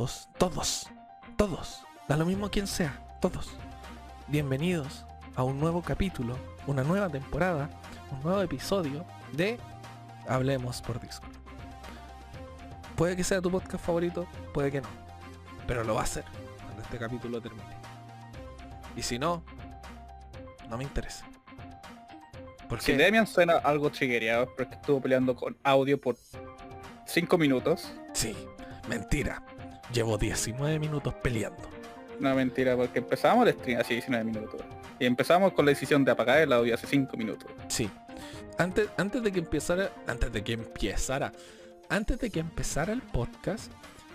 todos, todos, todos, da lo mismo quien sea, todos. Bienvenidos a un nuevo capítulo, una nueva temporada, un nuevo episodio de Hablemos por Discord. Puede que sea tu podcast favorito, puede que no, pero lo va a ser cuando este capítulo termine. Y si no, no me interesa. Porque si Demian suena algo triggereado porque estuvo peleando con audio por 5 minutos. Sí, mentira. Llevo 19 minutos peleando. No, mentira, porque empezamos el stream hace 19 minutos. Y empezamos con la decisión de apagar el audio hace 5 minutos. Sí. Antes, antes de que empezara. Antes de que empezara. Antes de que empezara el podcast,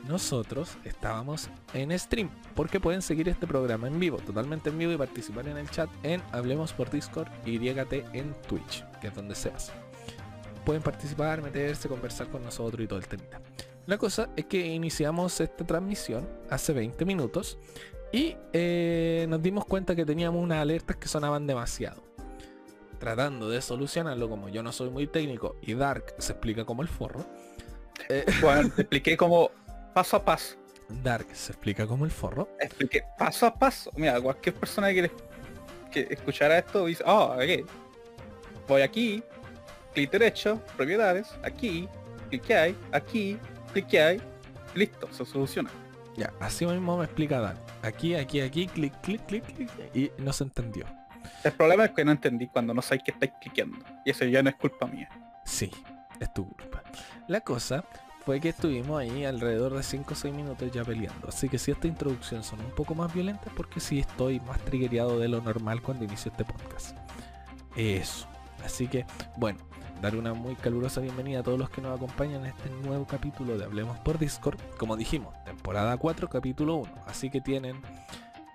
nosotros estábamos en stream. Porque pueden seguir este programa en vivo, totalmente en vivo y participar en el chat en Hablemos por Discord y llégate en Twitch, que es donde seas. Pueden participar, meterse, conversar con nosotros y todo el tema. La cosa es que iniciamos esta transmisión hace 20 minutos y eh, nos dimos cuenta que teníamos unas alertas que sonaban demasiado. Tratando de solucionarlo, como yo no soy muy técnico y Dark se explica como el forro. Eh, bueno, te expliqué como paso a paso. Dark se explica como el forro. Expliqué paso a paso. Mira, cualquier persona que, que escuchara esto dice, oh, ok. Voy aquí, clic derecho, propiedades, aquí, clic que hay, aquí, clic que hay, listo, se soluciona. Ya, así mismo me explica Dan. Aquí, aquí, aquí, clic, clic, clic, clic, y no se entendió. El problema es que no entendí cuando no sabéis que estáis cliqueando. Y eso ya no es culpa mía. Sí, es tu culpa. La cosa fue que estuvimos ahí alrededor de 5 o 6 minutos ya peleando. Así que si esta introducción son un poco más violentas, porque sí estoy más triggerado de lo normal cuando inicio este podcast. Eso. Así que, bueno, dar una muy calurosa bienvenida a todos los que nos acompañan en este nuevo capítulo de Hablemos por Discord. Como dijimos, temporada 4, capítulo 1. Así que tienen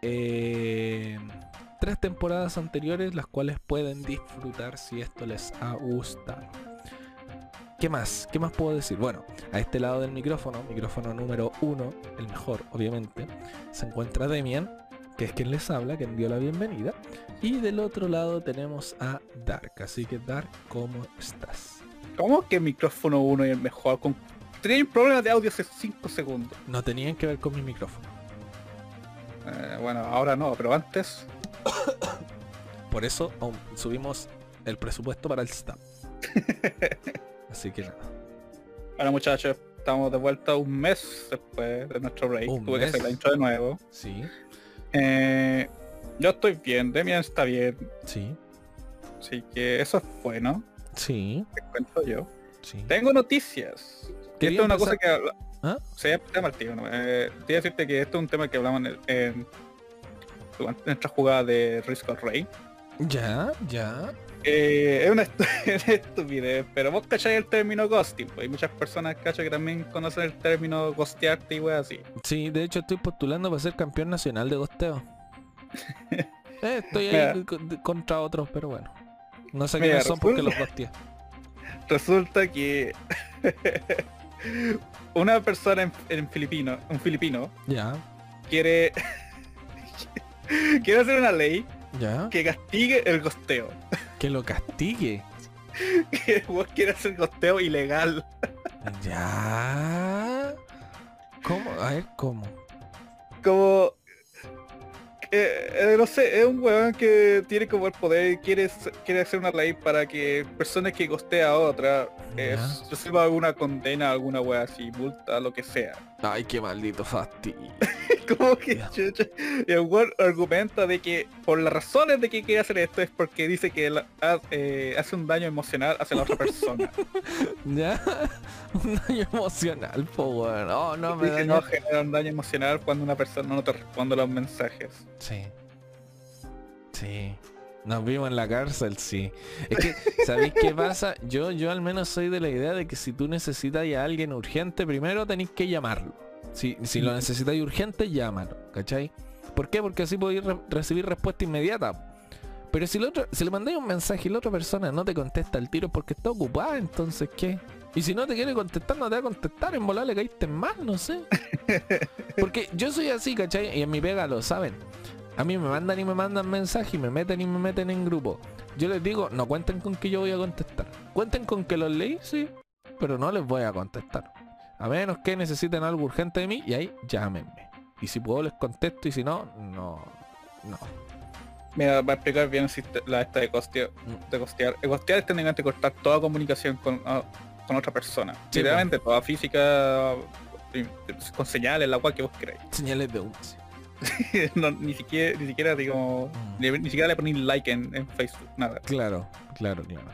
eh, tres temporadas anteriores las cuales pueden disfrutar si esto les ha gustado. ¿Qué más? ¿Qué más puedo decir? Bueno, a este lado del micrófono, micrófono número 1, el mejor obviamente, se encuentra Demian, que es quien les habla, que envió la bienvenida. Y del otro lado tenemos a Dark. Así que Dark, ¿cómo estás? ¿Cómo que micrófono 1 y el mejor? Con... Tenían problemas de audio hace 5 segundos. No tenían que ver con mi micrófono. Eh, bueno, ahora no, pero antes... Por eso subimos el presupuesto para el staff. Así que nada. Bueno muchachos, estamos de vuelta un mes después de nuestro break. Tuve que hacer la intro de nuevo. Sí. Eh, yo estoy bien, Demian está bien. Sí. Así que eso es bueno. Sí. Te cuento yo. Sí. Tengo noticias. Esto es una cosa que habla... ¿Ah? Sí, tema tío. Eh, te decirte que esto es un tema que hablamos en, en, nuestra jugada de Risk of Rey. Ya, ya. Eh, es una estupidez, pero vos cacháis el término ghosting, pues hay muchas personas cachan que también conocen el término ghostearte y wey así. Sí, de hecho estoy postulando para ser campeón nacional de ghosteo. Eh, estoy ahí contra otros, pero bueno. No sé quiénes son porque los ghosteé. Resulta que una persona en, filipino, un filipino, ya, quiere quiere hacer una ley ya. que castigue el gosteo. Que lo castigue. que vos quieres hacer gosteo ilegal. ya. ¿Cómo? A ver, ¿cómo? Como eh, eh, no sé, es un weón que tiene como el poder y quiere, quiere hacer una ley para que personas que costea a otra eh, reciba alguna condena, alguna wea así, multa, lo que sea. Ay, qué maldito fastidio. como que chucha, y el weón argumenta de que por las razones de que quiere hacer esto es porque dice que eh, hace un daño emocional hacia la otra persona. ya, un daño emocional, po weón. Oh, no me dice no genera un daño emocional cuando una persona no te responde los mensajes. Sí. Sí. Nos vimos en la cárcel, sí. Es que, ¿sabéis qué pasa? Yo, yo al menos soy de la idea de que si tú necesitas a alguien urgente, primero tenéis que llamarlo. Si, si lo necesitáis urgente, llámalo, ¿cachai? ¿Por qué? Porque así podéis recibir respuesta inmediata. Pero si, el otro, si le mandáis un mensaje y la otra persona no te contesta el tiro porque está ocupada, entonces ¿qué? Y si no te quiere contestar, no te va a contestar, en volar le caíste mal, no sé. Porque yo soy así, ¿cachai? Y en mi pega lo saben. A mí me mandan y me mandan mensajes y me meten y me meten en grupo. Yo les digo, no cuenten con que yo voy a contestar. Cuenten con que los leí, sí, pero no les voy a contestar. A menos que necesiten algo urgente de mí y ahí llámenme. Y si puedo les contesto y si no, no. No. Mira, va a explicar bien la esta de costear. De costear. El costear es técnicamente cortar toda comunicación con, ah, con otra persona. Sí, toda física con señales, la cual que vos queráis. Señales de ni siquiera, ni siquiera digo, ni, siquiera le ponéis like en, en, Facebook, nada. Claro, claro, claro.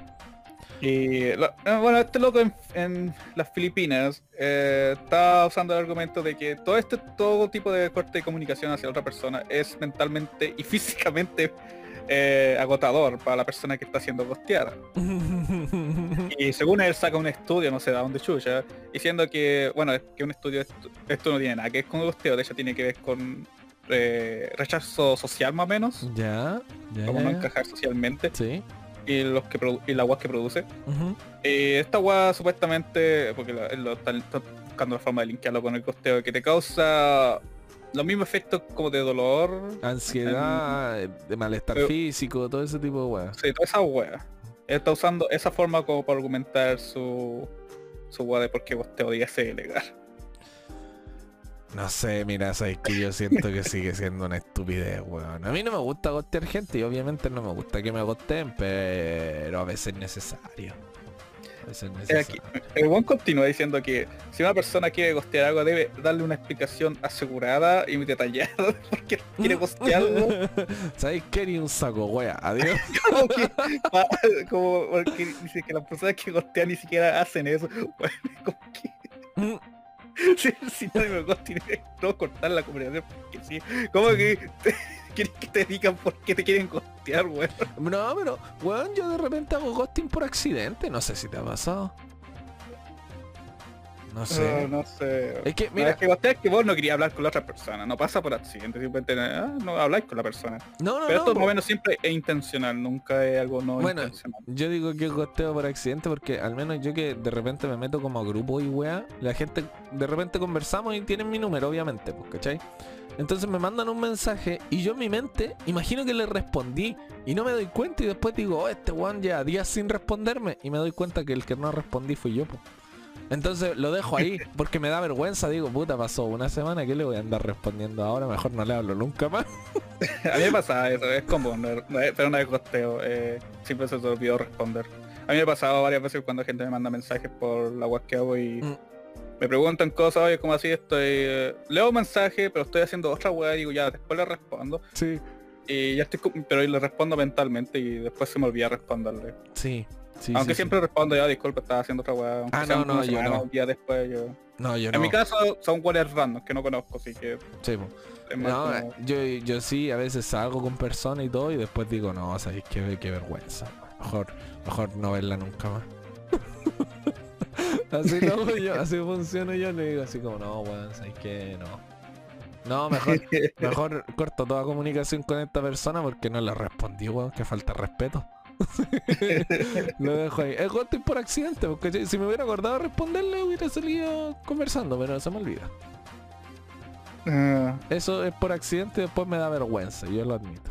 Y eh, bueno, este loco en, las Filipinas eh, está usando el argumento de que todo este todo tipo de corte de comunicación hacia otra persona es mentalmente y físicamente eh, agotador para la persona que está siendo costeada. y según él saca un estudio, no sé de dónde chucha, diciendo que, bueno, es que un estudio, esto, no tiene nada que ver con el costeo, de hecho tiene que ver con rechazo social más o menos. Ya, ya. Como no encajar socialmente. Sí y los que y la agua que produce. Eh, esta agua supuestamente, porque lo, están, buscando la forma de linkearlo con el costeo, que te causa los mismos efectos como de dolor, ansiedad, de malestar físico, todo ese tipo de weas. Sí, toda esa wea. está usando esa forma como para argumentar su su wea de por qué costeo día ser legal. No sé, mira, sabes que yo siento que sigue siendo una estupidez, weón. A mí no me gusta gostear gente y obviamente no me gusta que me gosteen, pero a veces es necesario. A veces es necesario. el buen continúa diciendo que si una persona quiere gostear algo debe darle una explicación asegurada y detallada porque quiere gostearlo. ¿Sabes qué? Ni un saco, wea. Adiós. como, porque dice que las personas que gostean ni siquiera hacen eso. como que... Si, si no me gusta no cortar la comunicación porque sí. ¿Cómo que quieres que te digan por qué te quieren costear, weón? No, pero, weón, yo de repente hago ghosting por accidente, no sé si te ha pasado. No sé. No, sé. Es que, mira. es que, que vos no querías hablar con la otra persona. No pasa por accidente. Simplemente ah, no habláis con la persona. No, no, Pero esto, por menos, siempre es intencional. Nunca es algo no bueno, Yo digo que gosteo por accidente porque al menos yo que de repente me meto como a grupo y weá, la gente de repente conversamos y tienen mi número, obviamente, pues, ¿cachai? Entonces me mandan un mensaje y yo en mi mente imagino que le respondí y no me doy cuenta y después digo, oh, este weón ya días sin responderme y me doy cuenta que el que no respondí fui yo, pues. Entonces lo dejo ahí porque me da vergüenza. Digo, puta, pasó una semana que le voy a andar respondiendo ahora. Mejor no le hablo nunca más. a mí me pasa eso, es como pero no de costeo. Eh, siempre se te olvidó responder. A mí me ha pasado varias veces cuando gente me manda mensajes por la web que hago y mm. me preguntan cosas, oye, como así estoy. Eh, leo un mensaje, pero estoy haciendo otra web y digo, ya, después le respondo. Sí. Y ya estoy, pero le respondo mentalmente y después se me olvida responderle. Sí. Aunque siempre respondo ya, disculpa, estaba haciendo otra weá. Ah, no, no, yo no. Un día después yo... No, yo en mi caso son weas random que no conozco, así que... Sí, no, yo, yo sí, a veces salgo con personas y todo y después digo, no, o sea, qué, qué vergüenza. Mejor, mejor no verla nunca más. así como yo, así funciona yo, le digo así como, no, weón, sabes que no. No, mejor, mejor corto toda comunicación con esta persona porque no le respondí, weón, que falta respeto. lo dejo ahí. Es ghosting por accidente, porque si me hubiera acordado responderle hubiera salido conversando, pero se me olvida. Ah. Eso es por accidente, después me da vergüenza, yo lo admito.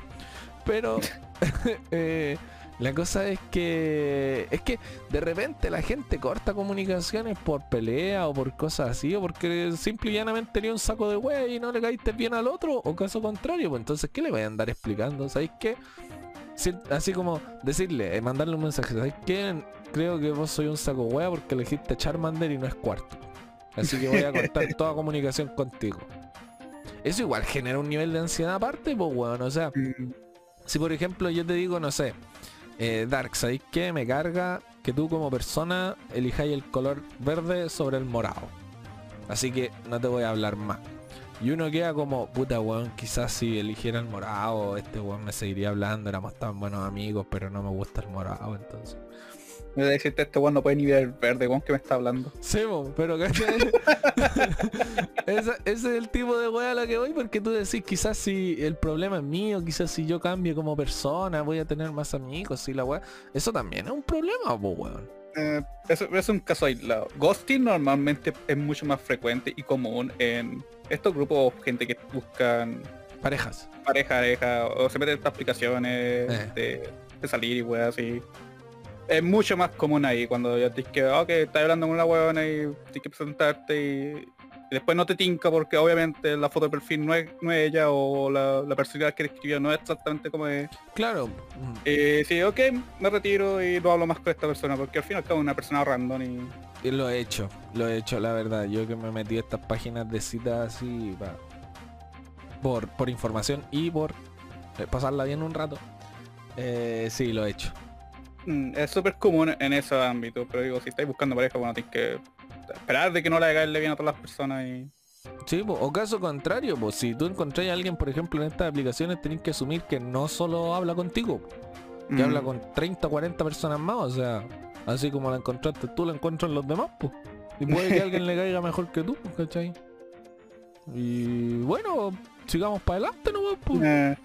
Pero eh, la cosa es que es que de repente la gente corta comunicaciones por pelea o por cosas así, o porque simple y llanamente tenía un saco de wey y no le caíste bien al otro, o caso contrario, pues entonces ¿qué le voy a andar explicando? ¿Sabéis qué? Así como decirle, eh, mandarle un mensaje, ¿sabes qué? Creo que vos soy un saco hueá porque elegiste Charmander y no es cuarto. Así que voy a cortar toda comunicación contigo. Eso igual genera un nivel de ansiedad aparte, pues weón. O sea, mm. si por ejemplo yo te digo, no sé, eh, Dark, ¿sabéis qué? Me carga que tú como persona elijáis el color verde sobre el morado. Así que no te voy a hablar más. Y uno queda como, puta weón, quizás si eligiera el morado, este weón me seguiría hablando, éramos tan buenos amigos, pero no me gusta el morado, entonces. Me voy a decirte, este weón no puede ni ver el verde, weón, que me está hablando. Sí, pero ese, ese, es el tipo de weón a la que voy, porque tú decís, quizás si el problema es mío, quizás si yo cambio como persona, voy a tener más amigos, y la weón. Eso también es un problema, weón. Eh, eso es un caso aislado. Ghosting normalmente es mucho más frecuente y común en estos grupos, gente que buscan parejas. Pareja, pareja, o se meten en estas aplicaciones eh. de, salir y weas así. es mucho más común ahí cuando ya tienes que, ok, estás hablando con una huevona y tienes que presentarte y después no te tinca porque obviamente la foto de perfil no es, no es ella o la, la personalidad que escribió no es exactamente como es. Claro. Eh, sí, ok, me retiro y no hablo más con esta persona porque al fin y al cabo es una persona random y... Y lo he hecho, lo he hecho, la verdad. Yo que me metí a estas páginas de citas así por, por información y por eh, pasarla bien un rato. Eh, sí, lo he hecho. Mm, Es súper común en esos ámbitos, pero digo, si estáis buscando pareja, bueno, tienes que esperar de que no le haga bien a todas las personas y... Sí, po, o caso contrario, pues si tú encontrás a alguien, por ejemplo, en estas aplicaciones, tenés que asumir que no solo habla contigo, que Mm. habla con 30 o 40 personas más, o sea, así como la encontraste tú, la encuentran los demás, pues. Y puede que alguien le caiga mejor que tú, ¿cachai? Y bueno, sigamos para adelante, ¿no? Pues. Eh,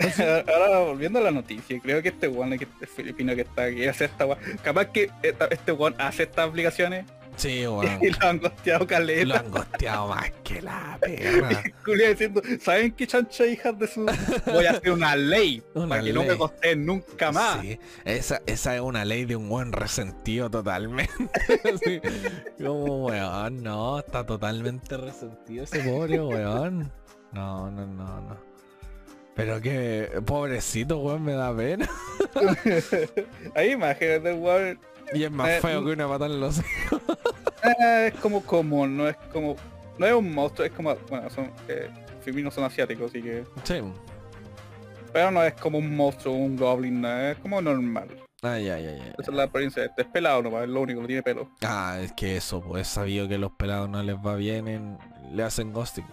Ahora volviendo a la noticia, creo que este one, que este filipino que está aquí, hace esta capaz que esta- este one hace estas aplicaciones Sí, weón. y lo Lo caleta. han gosteado más que la perra. Julia diciendo, ¿saben qué chancha hijas de su? Voy a hacer una ley Una para que no me ley. costeen nunca más. Sí, esa, esa es una ley de un buen resentido totalmente. Sí, Como weón, no, está totalmente resentido ese pobre weón. No, no, no, no. Pero que pobrecito weón me da pena. Hay imágenes del weón. Y es más Eh, feo que una patada en los eh, es como común, no es como. No es un monstruo, es como. Bueno, son. Eh, son asiáticos, así que. Sí. Pero no es como un monstruo, un goblin, no, es como normal. Ay, ay, ay, ay. Esa es la apariencia de este. Es pelado nomás, es lo único, no tiene pelo. Ah, es que eso, pues es sabido que los pelados no les va bien en... le hacen ghosting.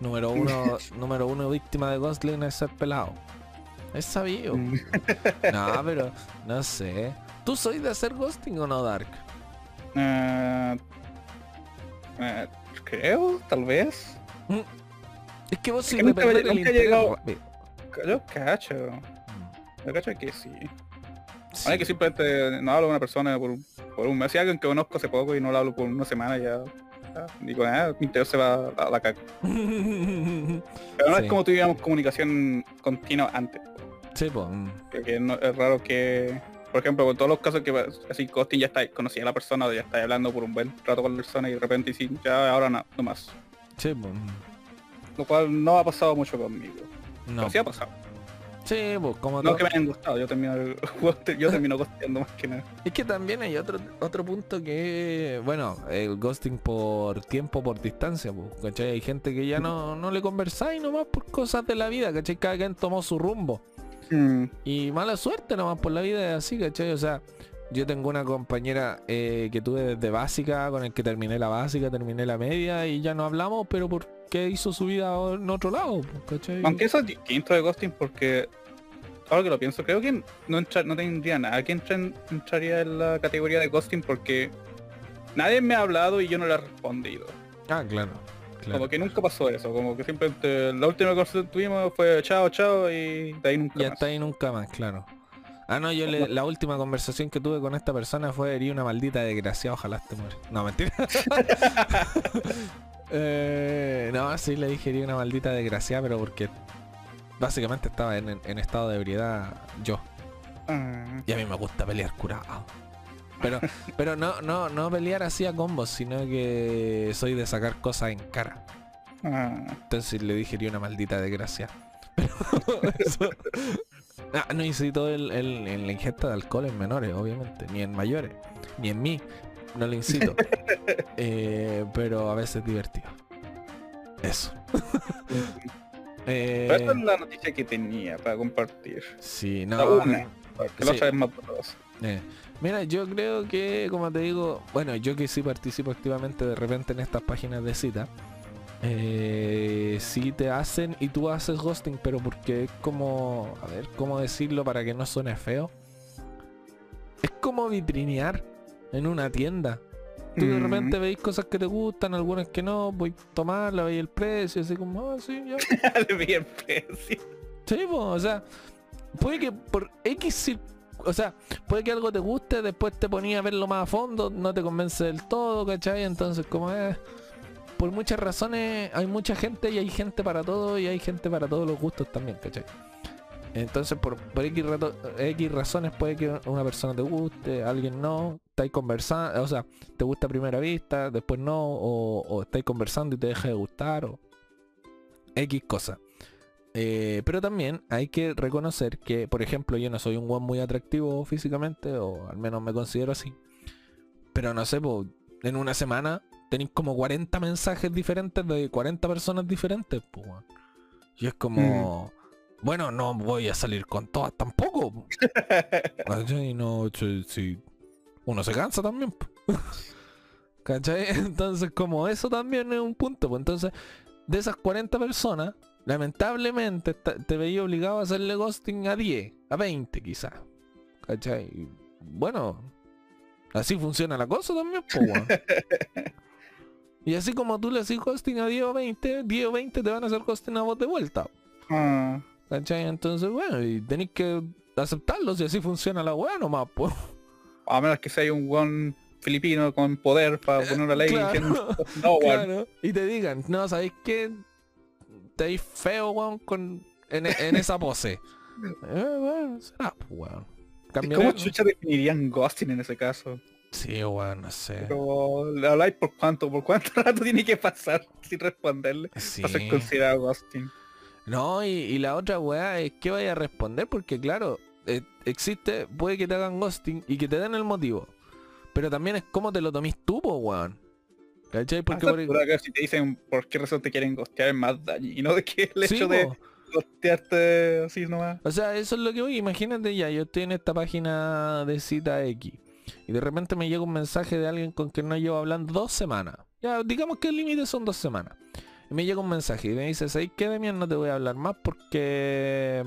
Número uno, número uno víctima de ghosting es ser pelado. Es sabido. Mm. No, pero no sé. ¿Tú sois de hacer ghosting o no, Dark? Eh, creo, tal vez. Es que vos que sí nunca llegado-. Yo cacho. Yo cacho que sí. Sí. Hay que simplemente no hablo con una persona por, un- por un mes. Si alguien que conozco hace poco y no lo hablo por una semana ya. ya digo, ah, mi interior se va a la caca. Pero no Sí. es como tuviéramos comunicación continua antes. Sí, pues. mm. Porque no, es raro que, por ejemplo, con todos los casos que así Costing ya está, conocía a la persona, o ya está hablando por un buen rato con la persona y de repente sí, ya ahora no, no más. Sí, pues. Lo cual no ha pasado mucho conmigo. No. Pero sí ha pasado. Sí, pues como No todo- que me hayan gustado, yo termino, yo termino costeando más que nada. Es que también hay otro otro punto que, bueno, el ghosting por tiempo, por distancia, pues, ¿cachai? Hay gente que ya no, no le conversáis nomás por cosas de la vida, ¿cachai? Cada quien tomó su rumbo. Mm, Y mala suerte nomás por la vida es así, ¿cachai? O sea, yo tengo una compañera eh, que tuve desde básica, con el que terminé la básica, terminé la media y ya no hablamos, pero porque hizo su vida en otro lado, ¿cachai? Aunque eso es distinto de ghosting porque ahora que lo pienso, creo que no entra, no tendría nada que entra en- entraría en la categoría de ghosting porque nadie me ha hablado y yo no le he respondido. Ah, claro. Claro. Como que nunca pasó eso, como que simplemente la última conversación que tuvimos fue chao, chao y de ahí nunca Y más. hasta ahí nunca más, claro. Ah, no, yo le- la última conversación que tuve con esta persona fue herir una maldita desgracia, ojalá te muere. No, mentira. Eh, no, sí le dije herir una maldita desgracia, pero porque básicamente estaba en, en- en estado de ebriedad yo. Ah, Y a mí me gusta pelear curado. Pero, pero no, no, no pelear así a combos, sino que soy de sacar cosas en cara. ah. Entonces le dije una maldita desgracia. Pero eso- Ah, no incito el, la ingesta de alcohol en menores, obviamente, ni en mayores, ni en mí, no lo incito. Eh, pero a veces es divertido. Eso. Eh, es la noticia que tenía para compartir. sí, La no. una, porque sí. la otra es más dolorosa. eh, Mira, yo creo que, como te digo, bueno, yo que sí participo activamente de repente en estas páginas de cita, eh, sí te hacen y tú haces ghosting, pero porque es como, a ver, ¿cómo decirlo para que no suene feo? Es como vitrinear en una tienda. Tú de Mm. repente veis cosas que te gustan, algunas que no, voy a tomarla, veis el precio, así como, ah, sí, ya. Le vi el precio. Sí, po, o sea, puede que por X, o sea, puede que algo te guste, después te ponía a verlo más a fondo, no te convence del todo, ¿cachai? Entonces, como es, por muchas razones, hay mucha gente y hay gente para todo y hay gente para todos los gustos también, ¿cachai? Entonces, por, X, razones puede que una persona te guste, alguien no, estáis conversando, o sea, te gusta a primera vista, después no, o, o estáis conversando y te deja de gustar, o X cosa. Eh, pero también hay que reconocer que, por ejemplo, yo no soy un guan muy atractivo físicamente, o al menos me considero así. Pero no sé, po, en una semana tenéis como 40 mensajes diferentes de 40 personas diferentes, pues. Y es como, bueno, no voy a salir con todas tampoco. No, si uno se cansa también. po. ¿Cachai? Entonces, como eso también es un punto. Pues entonces, de esas 40 personas, lamentablemente ta- te veía obligado a hacerle ghosting a 10, a 20 quizás. ¿Cachai? Bueno, así funciona la cosa también, po, weón. Y así como tú le haces ghosting a 10 o 20, 10 o 20 te van a hacer ghosting a vos de vuelta. Ah, ¿Cachai? Entonces, bueno, y tenéis que aceptarlo si así funciona la weá nomás, pues. a menos que sea un guan filipino con poder para poner una ley Claro. diciendo, no. Claro. Y te digan, no, ¿sabéis qué? Te veis feo, weón, con, en, en esa pose. eh, bueno, será, pues, weón. ¿Cómo Cambiaré- chucha definirían ghosting en ese caso? Sí, weón, no sé. Pero le habláis por cuánto, por cuánto rato tiene que pasar sin responderle Sí. para ser considerado ghosting. No, y, y la otra weá es que vaya a responder, porque claro, eh, existe, puede que te hagan ghosting y que te den el motivo. Pero también es cómo te lo tomís tú, po, weón. ¿Cachai? Porque por- si te dicen por qué razón te quieren ghostear es más dañino de que el Sí, hecho de po. ghostearte así nomás. O sea, eso es lo que voy. Imagínate ya, yo estoy en esta página de cita X. Y de repente me llega un mensaje de alguien con quien no llevo hablando dos semanas. Ya, digamos que el límite son dos semanas. Y me llega un mensaje y me dice, ¿sabes qué, Demian? No te voy a hablar más porque...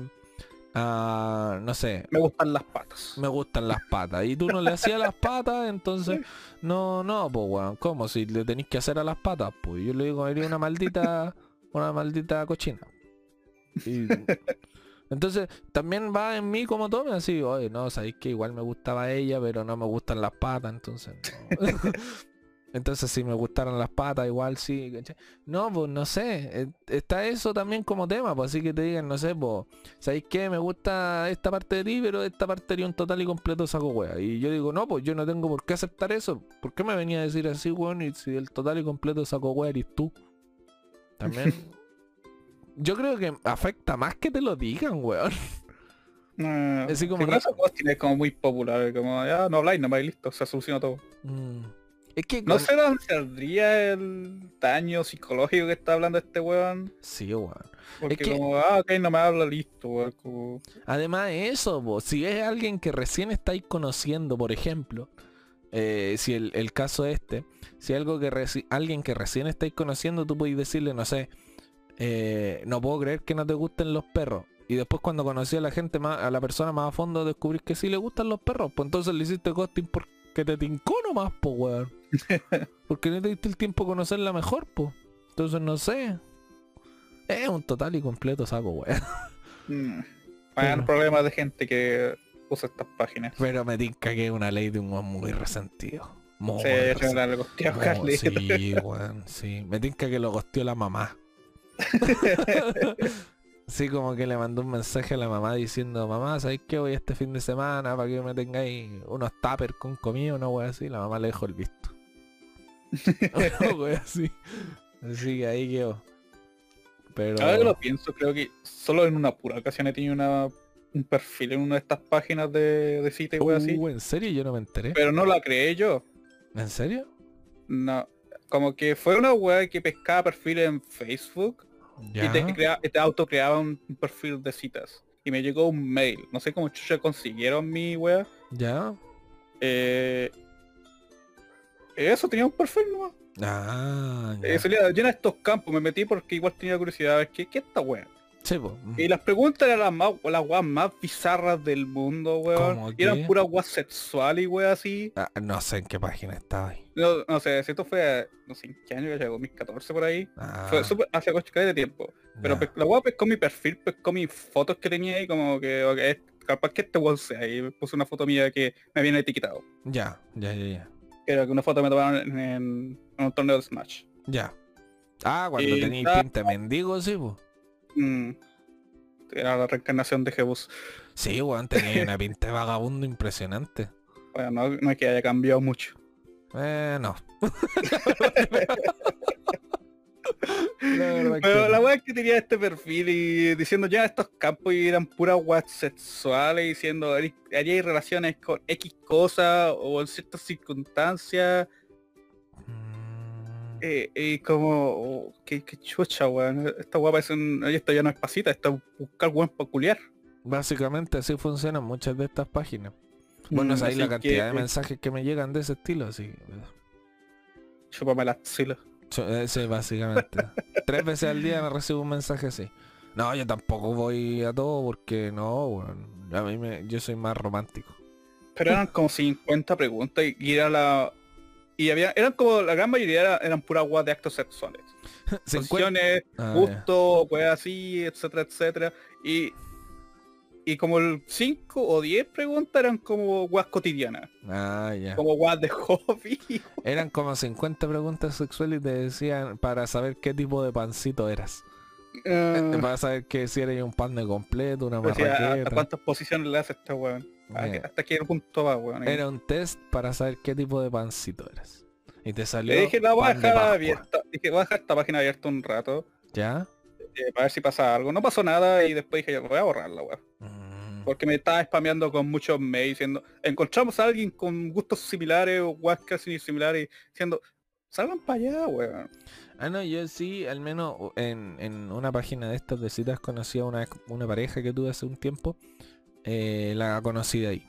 ah, no sé, Me gustan las patas. me gustan las patas. Y tú no le hacías las patas, entonces... No, no, pues weón. ¿Cómo? Si le tenéis que hacer a las patas, pues yo le digo, eres una maldita... Una maldita cochina. Y- entonces, también va en mí como tome así, oye, no, sabéis que igual me gustaba ella, pero no me gustan las patas, entonces no. Entonces si me gustaran las patas, igual sí, ¿cachai? No, pues no sé, eh, está eso también como tema, pues así que te digan, no sé, pues, ¿sabéis qué? Me gusta esta parte de ti, pero esta parte sería un total y completo saco wea. Y yo digo, no, pues yo no tengo por qué aceptar eso. ¿Por qué me venía a decir así, weón? Y si el total y completo saco wea eres tú. También. Yo creo que afecta más que te lo digan, weón. No, Así como que- eso es como muy popular, como ya no habláis nomás y listo, se soluciona todo. Mm. Es que No sé dónde saldría el daño psicológico que está hablando este weón. Sí, weón. Porque que- como, ah, ok, no me habla, listo, weón. Como... Además de eso, po, si es alguien que recién estáis conociendo, por ejemplo, eh, si el, el caso este, si algo que reci- alguien que recién estáis conociendo, tú podéis decirle, no sé, eh, no puedo creer que no te gusten los perros. Y después cuando conocí a la gente más, a la persona más a fondo, descubrís que sí le gustan los perros. Pues entonces le hiciste ghosting porque te tincó nomás, po, weón. porque no te diste el tiempo a conocerla mejor, po. Entonces no sé. Es un total y completo saco, weón. Mm. Hay problemas de gente que usa estas páginas. Pero me tinca que es una ley de un weón muy resentido. Muy Se echan resentido. la Carly. sí, weón, sí. Me tinca que lo gosteó la mamá. sí, como que le mandó un mensaje a la mamá diciendo, mamá, ¿sabéis qué? Voy este fin de semana para que me tengáis unos tuppers con comida, una wea así. La mamá le dejó el visto. así. Así que ahí quedó. Pero... Ahora que lo pienso, creo que solo en una pura ocasión he tenido una, un perfil en una de estas páginas de, de cita y wey así. Uh, ¿En serio? Yo no me enteré. Pero no la creé yo. ¿En serio? No. Como que fue una wea que pescaba perfiles en Facebook Ya. y te, crea, te autocreaba un, un perfil de citas. Y me llegó un mail. No sé cómo chucha consiguieron mi wea. Ya. Eh, eso tenía un perfil nomás. Ah. Eh, salía llena de estos campos. Me metí porque igual tenía curiosidad. ver, ¿Qué, qué es esta wea? Sí. Y las preguntas eran las más, las weas más bizarras del mundo, weón. ¿Cómo Y eran puras weas sexuales y weas así. Ah, no sé en qué página estaba ahí. No, no sé, si esto fue, no sé en qué año, ya 2014 por ahí. Ah, Fue súper hace coche de tiempo. Pero ya. pe- la wea pescó mi perfil, pescó mis fotos que tenía y como que, ok, es- capaz que este weón sea. Y puse una foto mía que me habían etiquetado. ya, ya, ya, ya. Que era que una foto me tomaron en, en- en un torneo de Smash. Ya. Ah, cuando está- pinta mendigo, sí. Mm. era la reencarnación de Jebus. Sí, weón, tenía una pinta de vagabundo impresionante. Bueno, no, no es que haya cambiado mucho. Eh, no. Pero la weá es que tenía este perfil y diciendo ya estos campos y eran puras weas sexuales, diciendo hay relaciones con X cosas o en ciertas circunstancias. Mm. Eh, y como, oh, qué, chucha, weón. Esta weá parece un. Esto ya no es pasita, esto es buscar weón peculiar. Básicamente así funcionan muchas de estas páginas. Bueno, mm, ahí la cantidad de mensajes que me llegan de ese estilo, así. Chúpame las silos. Eh, sí, básicamente. Tres veces al día me recibo un mensaje así. No, yo tampoco voy a todo porque no, bueno, a mí me, yo soy más romántico. Pero eran como 50 preguntas y, era la y había eran como la gran mayoría eran, pura pura de actos sexuales. Posiciones, ah, gusto, pues así, etcétera, etcétera. Y y como el 5 o 10 preguntas eran como guas cotidianas. Ah, ya. Como guas de hobby. Eran como 50 preguntas sexuales y te decían para saber qué tipo de pancito eras. Uh, para saber que si eres un pan de completo, una marraqueta. ¿A, cuántas posiciones le hace este weón? Hasta qué punto va, weón. Era un test para saber qué tipo de pancito eras. Y te salió. Le dije, la voy a dejar abierta. Dije, voy a dejar esta página abierta un rato. ¿Ya? Eh, para ver si pasa algo. No pasó nada y después dije, voy a borrarla, weón. Mm. Porque me estaba spameando con muchos mails diciendo, encontramos a alguien con gustos similares o guas casi similares, diciendo, salgan para allá, weón. Ah, no, yo sí, al menos en, una página de estas de citas conocí a una, una pareja que tuve hace un tiempo. Eh, la conocí de ahí.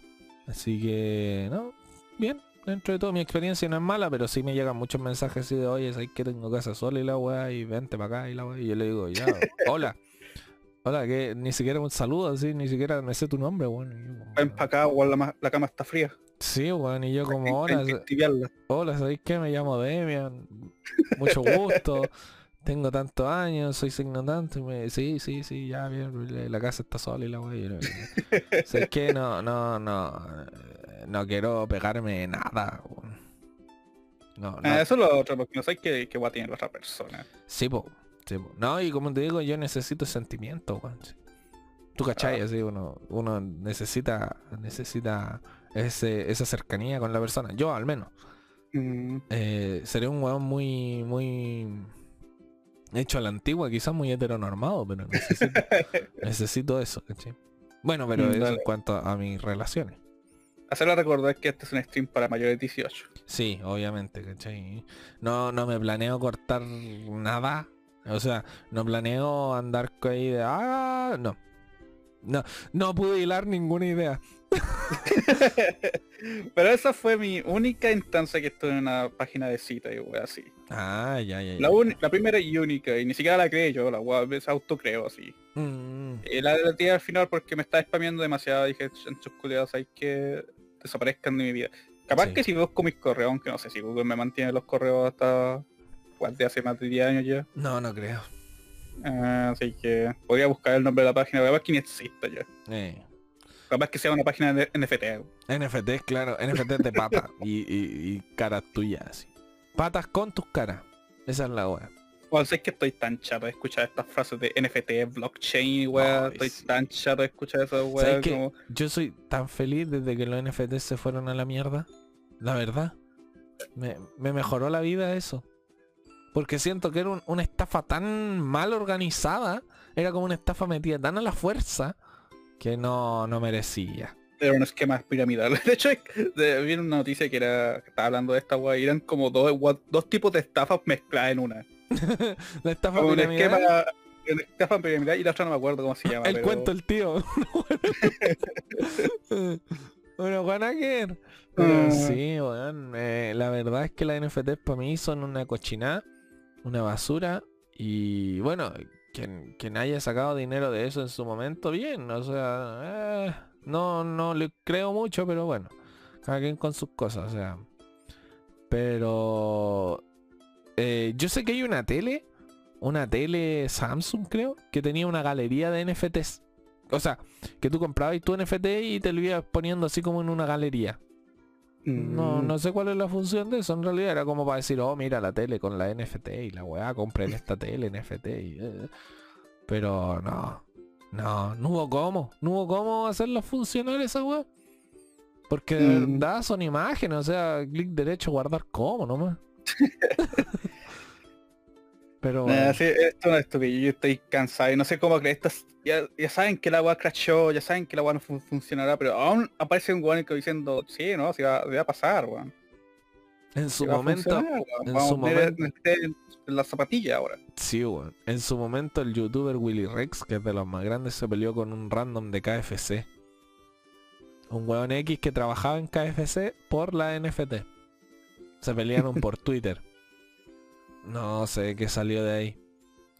Así que, no, bien, dentro de todo mi experiencia no es mala, pero sí me llegan muchos mensajes así de oye, es que tengo casa sola y la weá y vente para acá y la weá. Y yo le digo, ya, hola. Hola, que ni siquiera un saludo así, ni siquiera me sé tu nombre, weón. Ven para acá, weón, la, cama está fría. Sí, weón, y yo como hola. Hola, ¿sabéis qué? Me llamo Demian. Mucho gusto. tengo tantos años, soy signo tanto, y me sí, sí, sí, ya bien, la casa está sola y la weá. sé que no, no, no no quiero pegarme nada. No, ah, eso es lo otro, porque no sé qué, qué va a tener la otra persona. Sí, po, No, y como te digo, yo necesito sentimiento, Tú cachai, ah. así uno, uno necesita, necesita ese, esa cercanía con la persona. Yo al menos. Mm. Eh, sería un weón muy, muy hecho a la antigua, quizás muy heteronormado, pero necesito, necesito eso, ¿cachai? Bueno, pero mm, eso en cuanto a mis relaciones. Hacerlo recordar que este es un stream para mayores de 18. Sí, obviamente, ¿cachai? No, no me planeo cortar nada. O sea, no planeo andar ahí de... Ah, no. No, no pude hilar ninguna idea. Pero esa fue mi única instancia que estuve en una página de cita y wey así. Ah, ya, ya, ya. La, primera y única, y ni siquiera la creé yo, la web auto autocreo así. Mm. Y la de al final porque me estaba spameando demasiado, dije, en culiados hay que desaparezcan de mi vida. Capaz que si busco mis correos, aunque no sé si Google me mantiene los correos hasta de hace más de 10 años ya. No, no creo. Ah, así que podría buscar el nombre de la página, capaz que ni exista ya. Eh. Capaz que sea una página de NFT. NFT, claro, NFT de patas y, y, y, caras tuyas así. Patas con tus caras. Esa es la web. Bueno, sé que estoy tan chato de escuchar estas frases de NFT, blockchain, weá. estoy tan chato de escuchar eso, weá. Yo soy tan feliz desde que los NFT se fueron a la mierda. La verdad. Me, mejoró la vida eso. Porque siento que era una estafa tan mal organizada. Era como una estafa metida tan a la fuerza que no, no merecía. Era un esquema piramidal. De hecho, vi una noticia que era que estaba hablando de esta weá. eran como dos, dos tipos de estafas mezcladas en una. la estafa piramidal. La estafa piramidal y la otra no me acuerdo cómo se llama. El cuento el tío. bueno, Juanaker. Ah. sí, bueno, eh, la verdad es que las NFTs para mí son una cochinada, una basura. Y bueno, quien, quien haya sacado dinero de eso en su momento, bien. O sea, eh, no, no le creo mucho, pero bueno. Cada quien con sus cosas, o sea. Pero eh, yo sé que hay una tele, una tele Samsung creo, que tenía una galería de NFTs. O sea, que tú comprabas tu NFT y te lo ibas poniendo así como en una galería. No, mm. no sé cuál es la función de eso. En realidad era como para decir, oh, mira la tele con la NFT y la weá, compren esta tele NFT. Y, eh". Pero no. No, no hubo cómo. No hubo cómo hacerlo funcionar esa weá. Porque de Mm. verdad son imágenes, o sea, clic derecho, guardar como nomás. Pero Nah, bueno, sí, esto no es estúpido, yo estoy cansado y no sé cómo creer. Ya, ya saben que la weá crashó, ya saben que la weá no fu- funcionará, pero aún aparece un que diciendo, sí, no, si va, va a pasar, weón. en su momento, en vamos su momento- en, en la zapatilla ahora. sí, weón. En su momento el youtuber Willy Rex, que es de los más grandes, se peleó con un random de KFC. Un weón X que trabajaba en KFC por la NFT. Se pelearon por Twitter. No sé qué salió de ahí.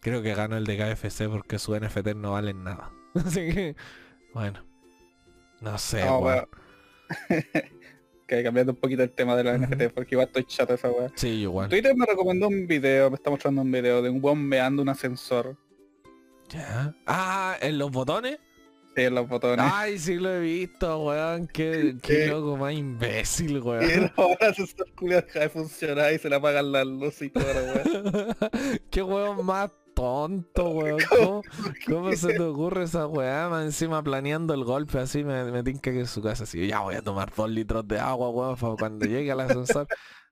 Creo que ganó el de KFC porque sus NFT no valen nada. Así que, bueno. No sé, No, weón. que cambiando un poquito el tema de la Ujú. NFT, porque igual estoy chato de esa weá. Sí, igual. Twitter me recomendó un video, me está mostrando un video de un weón meando un ascensor. Ya. Ah, en los botones. Sí, en los botones. Ay, sí lo he visto, weón. Qué, qué loco más imbécil, Y weón. ahora el ascensor culiao deja de funcionar y se le apagan las luces y todo, weón. qué weón más tonto, weón. ¿Cómo, cómo se te ocurre esa weá? Más encima planeando el golpe así, me, me tinca que en su casa así. Ya voy a tomar dos litros de agua, weón, para cuando llegue al ascensor.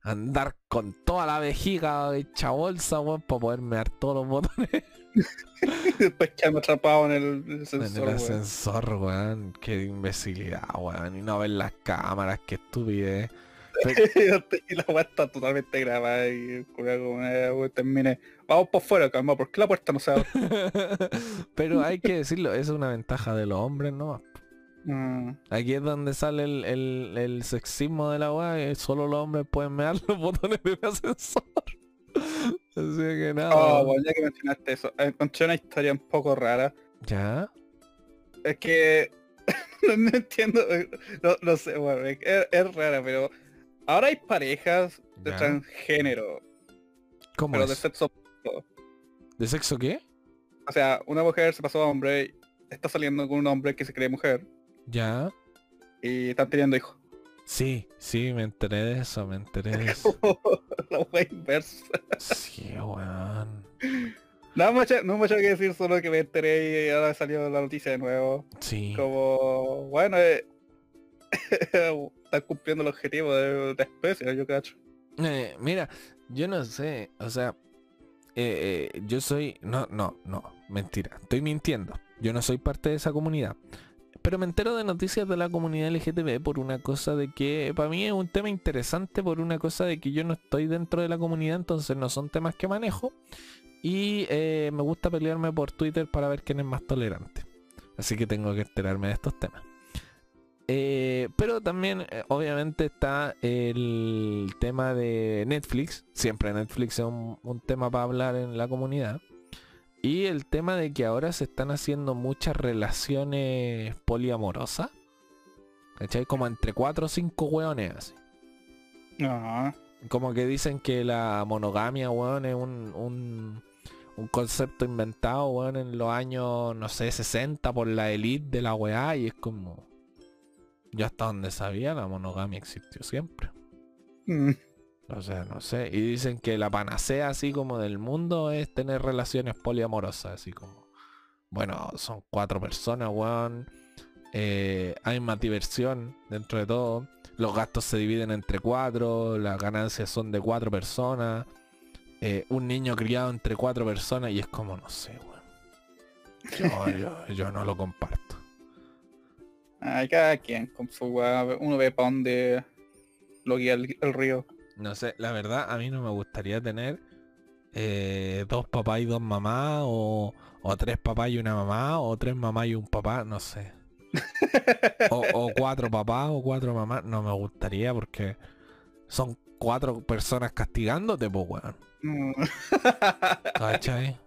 Andar con toda la vejiga hecha bolsa, weón, para poder mear todos los botones Después quedarme atrapado en el en ascensor, el weón. ascensor, weón. Qué imbecilidad, weón. Y no ver las cámaras, qué estupidez. y la weá está totalmente grabada y el como eh, weón, termine. Vamos por fuera, calma, ¿por qué la puerta no se abre? Pero hay que decirlo, es una ventaja de los hombres, ¿no? Mm. Aquí es donde sale el, el, el sexismo de la weá, que solo los hombres pueden mear los botones del ascensor. Así que nada. Oh, bueno, ya que mencionaste eso, encontré una historia un poco rara. ¿Ya? Es que no, no entiendo, eh, no, no sé, bueno, es, es rara, pero ahora hay parejas de Ya. transgénero, ¿Cómo pero de sexo ¿De sexo qué? O sea, una mujer se pasó a hombre, está saliendo con un hombre que se cree mujer ¿Ya? y están teniendo hijos. Sí, sí, me enteré de eso, me enteré de eso. la wea inversa. Sí, weón. Nada mucho, no mucho que decir, solo que me enteré y ahora salió la noticia de nuevo. Sí. Como, bueno, eh, están cumpliendo el objetivo de la especie, yo cacho. Eh, mira, yo no sé, o sea, eh, eh, yo soy, no, no, no, mentira, estoy mintiendo, yo no soy parte de esa comunidad, pero me entero de noticias de la comunidad LGTB por una cosa de que para mí es un tema interesante, por una cosa de que yo no estoy dentro de la comunidad, entonces no son temas que manejo y eh, me gusta pelearme por Twitter para ver quién es más tolerante, así que tengo que enterarme de estos temas. Eh, pero también, eh, obviamente, está el tema de Netflix. Siempre Netflix es un, un tema para hablar en la comunidad. Y el tema de que ahora se están haciendo muchas relaciones poliamorosas. ¿Cachai? Como entre 4 o 5 hueones así. No. Como que dicen que la monogamia, weón, es un, un, un concepto inventado, weón, en los años, no sé, 60 por la elite de la weá. Y es como... Yo hasta donde sabía, la monogamia existió siempre. Mm. O sea, no sé. Y dicen que la panacea así como del mundo es tener relaciones poliamorosas, así como... Bueno, son cuatro personas, weón. Eh, hay más diversión dentro de todo. Los gastos se dividen entre cuatro. Las ganancias son de cuatro personas. eh, un niño criado entre cuatro personas y es como, no sé, weón. Yo, yo, yo no lo comparto. Ay, cada quien con su uno ve para dónde lo guía el, el río. No sé, la verdad a mí no me gustaría tener eh, dos papás y dos mamás o, o tres papás y una mamá o tres mamás y un papá, no sé. O, o cuatro papás o cuatro mamás, no me gustaría porque son cuatro personas castigándote, pues weón. Mm. ¿Cachai?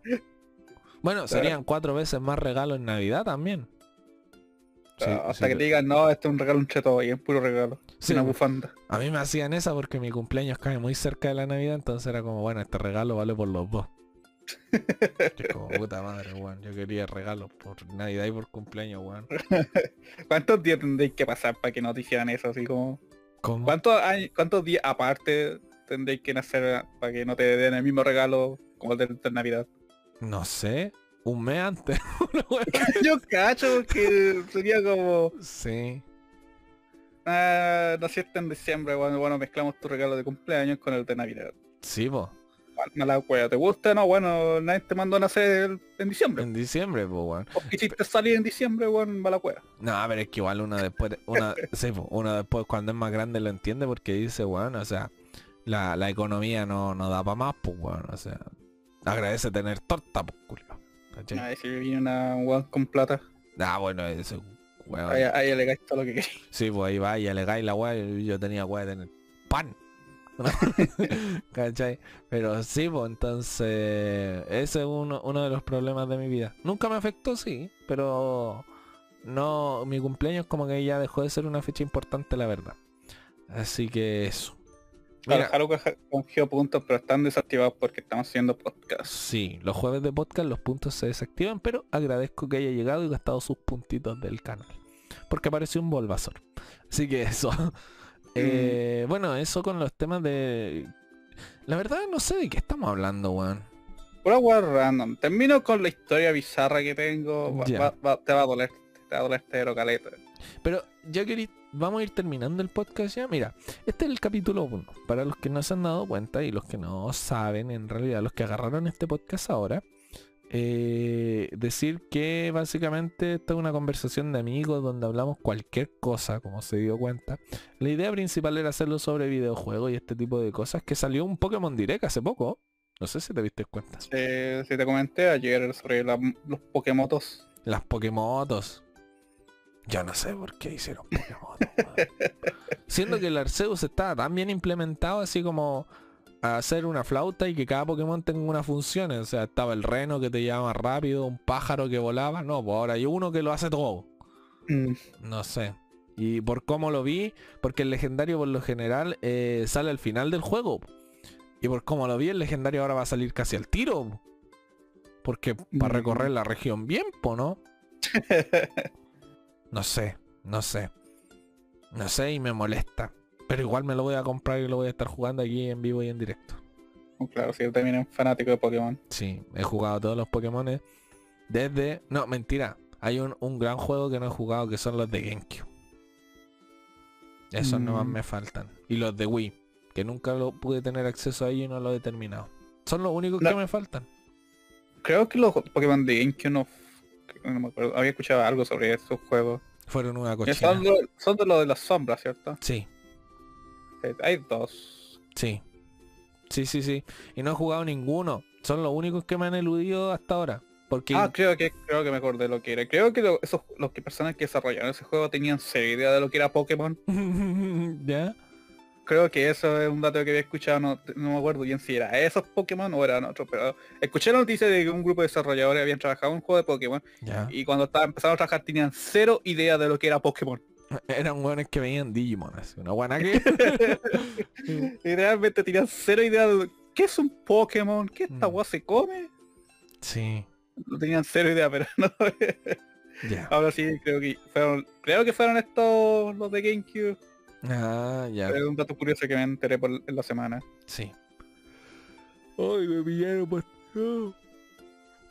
Bueno, serían cuatro veces más regalo en Navidad también. Sí, Hasta sí, que te- te digan, no, este es un regalo un cheto y es puro regalo. Sí, una bufanda. A mí me hacían esa porque mi cumpleaños cae muy cerca de la Navidad, entonces era como, bueno, este regalo vale por los dos. Yo como, puta madre, weón. Yo quería regalos por Navidad y por cumpleaños, weón. ¿Cuántos días tendréis que pasar para que nos dijeran eso? Así como, ¿Cómo? ¿cuántos, ¿cuántos días aparte tendréis que nacer para que no te den el mismo regalo como el de, de Navidad? No sé. Un mes antes. Yo cacho que sería como... sí. Ah, naciste en diciembre, bueno, bueno, mezclamos tu regalo de cumpleaños con el de Navidad. Sí, po. Mala wea, ¿te gusta? No, bueno, nadie te mandó a nacer en diciembre. En diciembre, po, weón. ¿Por qué hiciste salir en diciembre, weón? Mala wea. No, pero es que igual uno después, una, sí, po, uno después cuando es más grande lo entiende porque dice, weón, o sea, la, la economía no, no da para más, pues, weón, o sea, agradece tener torta, pues, culo. ¿Cachai? Ay, si viene una weón con plata, Ah, bueno, eso, weón. ahí, ahí alegáis todo lo que queréis. Sí, pues ahí va y alegáis la weá, y yo tenía weá de tener pan. ¿Cachai? Pero sí, pues entonces ese es uno, uno de los problemas de mi vida. Nunca me afectó, sí, pero no, mi cumpleaños como que ya dejó de ser una fecha importante, la verdad. Así que eso. Mira, Haruka ja- canjeó puntos, pero están desactivados porque estamos haciendo podcast. sí, los jueves de podcast los puntos se desactivan, pero agradezco que haya llegado y gastado sus puntitos del canal. Porque apareció un Bulbasaur. Así que eso. Eh, bueno, eso con los temas de... La verdad no sé de qué estamos hablando, weón. Pura weá random. Termino con la historia bizarra que tengo. Va- Ya. va- va- te va a doler. Te va a doler este caleta. Pero ya que vamos a ir terminando el podcast ya. Mira, este es el capítulo 1. Para los que no se han dado cuenta y los que no saben, en realidad, los que agarraron este podcast ahora, eh, decir que básicamente esta es una conversación de amigos donde hablamos cualquier cosa, como se dio cuenta. La idea principal era hacerlo sobre videojuegos y este tipo de cosas, que salió un Pokémon Direct hace poco. No sé si te diste cuenta. Eh, si te comenté ayer sobre la- los Pokémotos. Las Pokémotos. Yo no sé por qué hicieron Pokémotos. weón. Siendo que el Arceus estaba tan bien implementado así como hacer una flauta y que cada Pokémon tenga una función. O sea, estaba el reno que te llevaba rápido, un pájaro que volaba. No, pues ahora hay uno que lo hace todo. Mm, No sé. Y por cómo lo vi, porque el legendario por lo general eh, sale al final del juego. Y por cómo lo vi, el legendario ahora va a salir casi al tiro. Porque para Mm. recorrer la región bien, po, ¿no? No sé, no sé. No sé y me molesta. Pero igual me lo voy a comprar y lo voy a estar jugando aquí en vivo y en directo. claro, si yo también es fanático de Pokémon. Sí, he jugado todos los Pokémon desde... No, mentira. Hay un, un gran juego que no he jugado que son los de Genkyu. Esos nomás Mm. me faltan. Y los de Wii, que nunca lo pude tener acceso a ellos y no lo he terminado. Son los únicos que me faltan. Creo que los Pokémon de GameCube no, no me acuerdo. Había escuchado algo sobre esos juegos. Fueron una Que cochina. Son, lo- son de lo de las sombras, ¿cierto? Sí, Sí, Hay dos. sí. Sí, sí, sí. Y no he jugado ninguno. Son los únicos que me han eludido hasta ahora. Porque... Ah, creo que creo que me acordé lo que era. Creo que lo- esos los que personas que desarrollaron ese juego tenían seria idea de lo que era Pokémon. ¿Ya? Creo que eso es un dato que había escuchado, no, no me acuerdo bien si era esos Pokémon o eran otros, pero escuché la noticia de que un grupo de desarrolladores habían trabajado en un juego de Pokémon y cuando estaban empezando a trabajar tenían cero idea de lo que era Pokémon. Eran buenos que veían Digimon, así, una buena que... Y realmente tenían cero idea de qué es un Pokémon, qué esta Mm. se come. sí, No tenían cero idea, pero no. Ahora sí creo que fueron, creo que fueron estos los de GameCube. Ah, ya. Es un dato curioso que me enteré por, en la semana. Sí. Ay, me pillaron pues.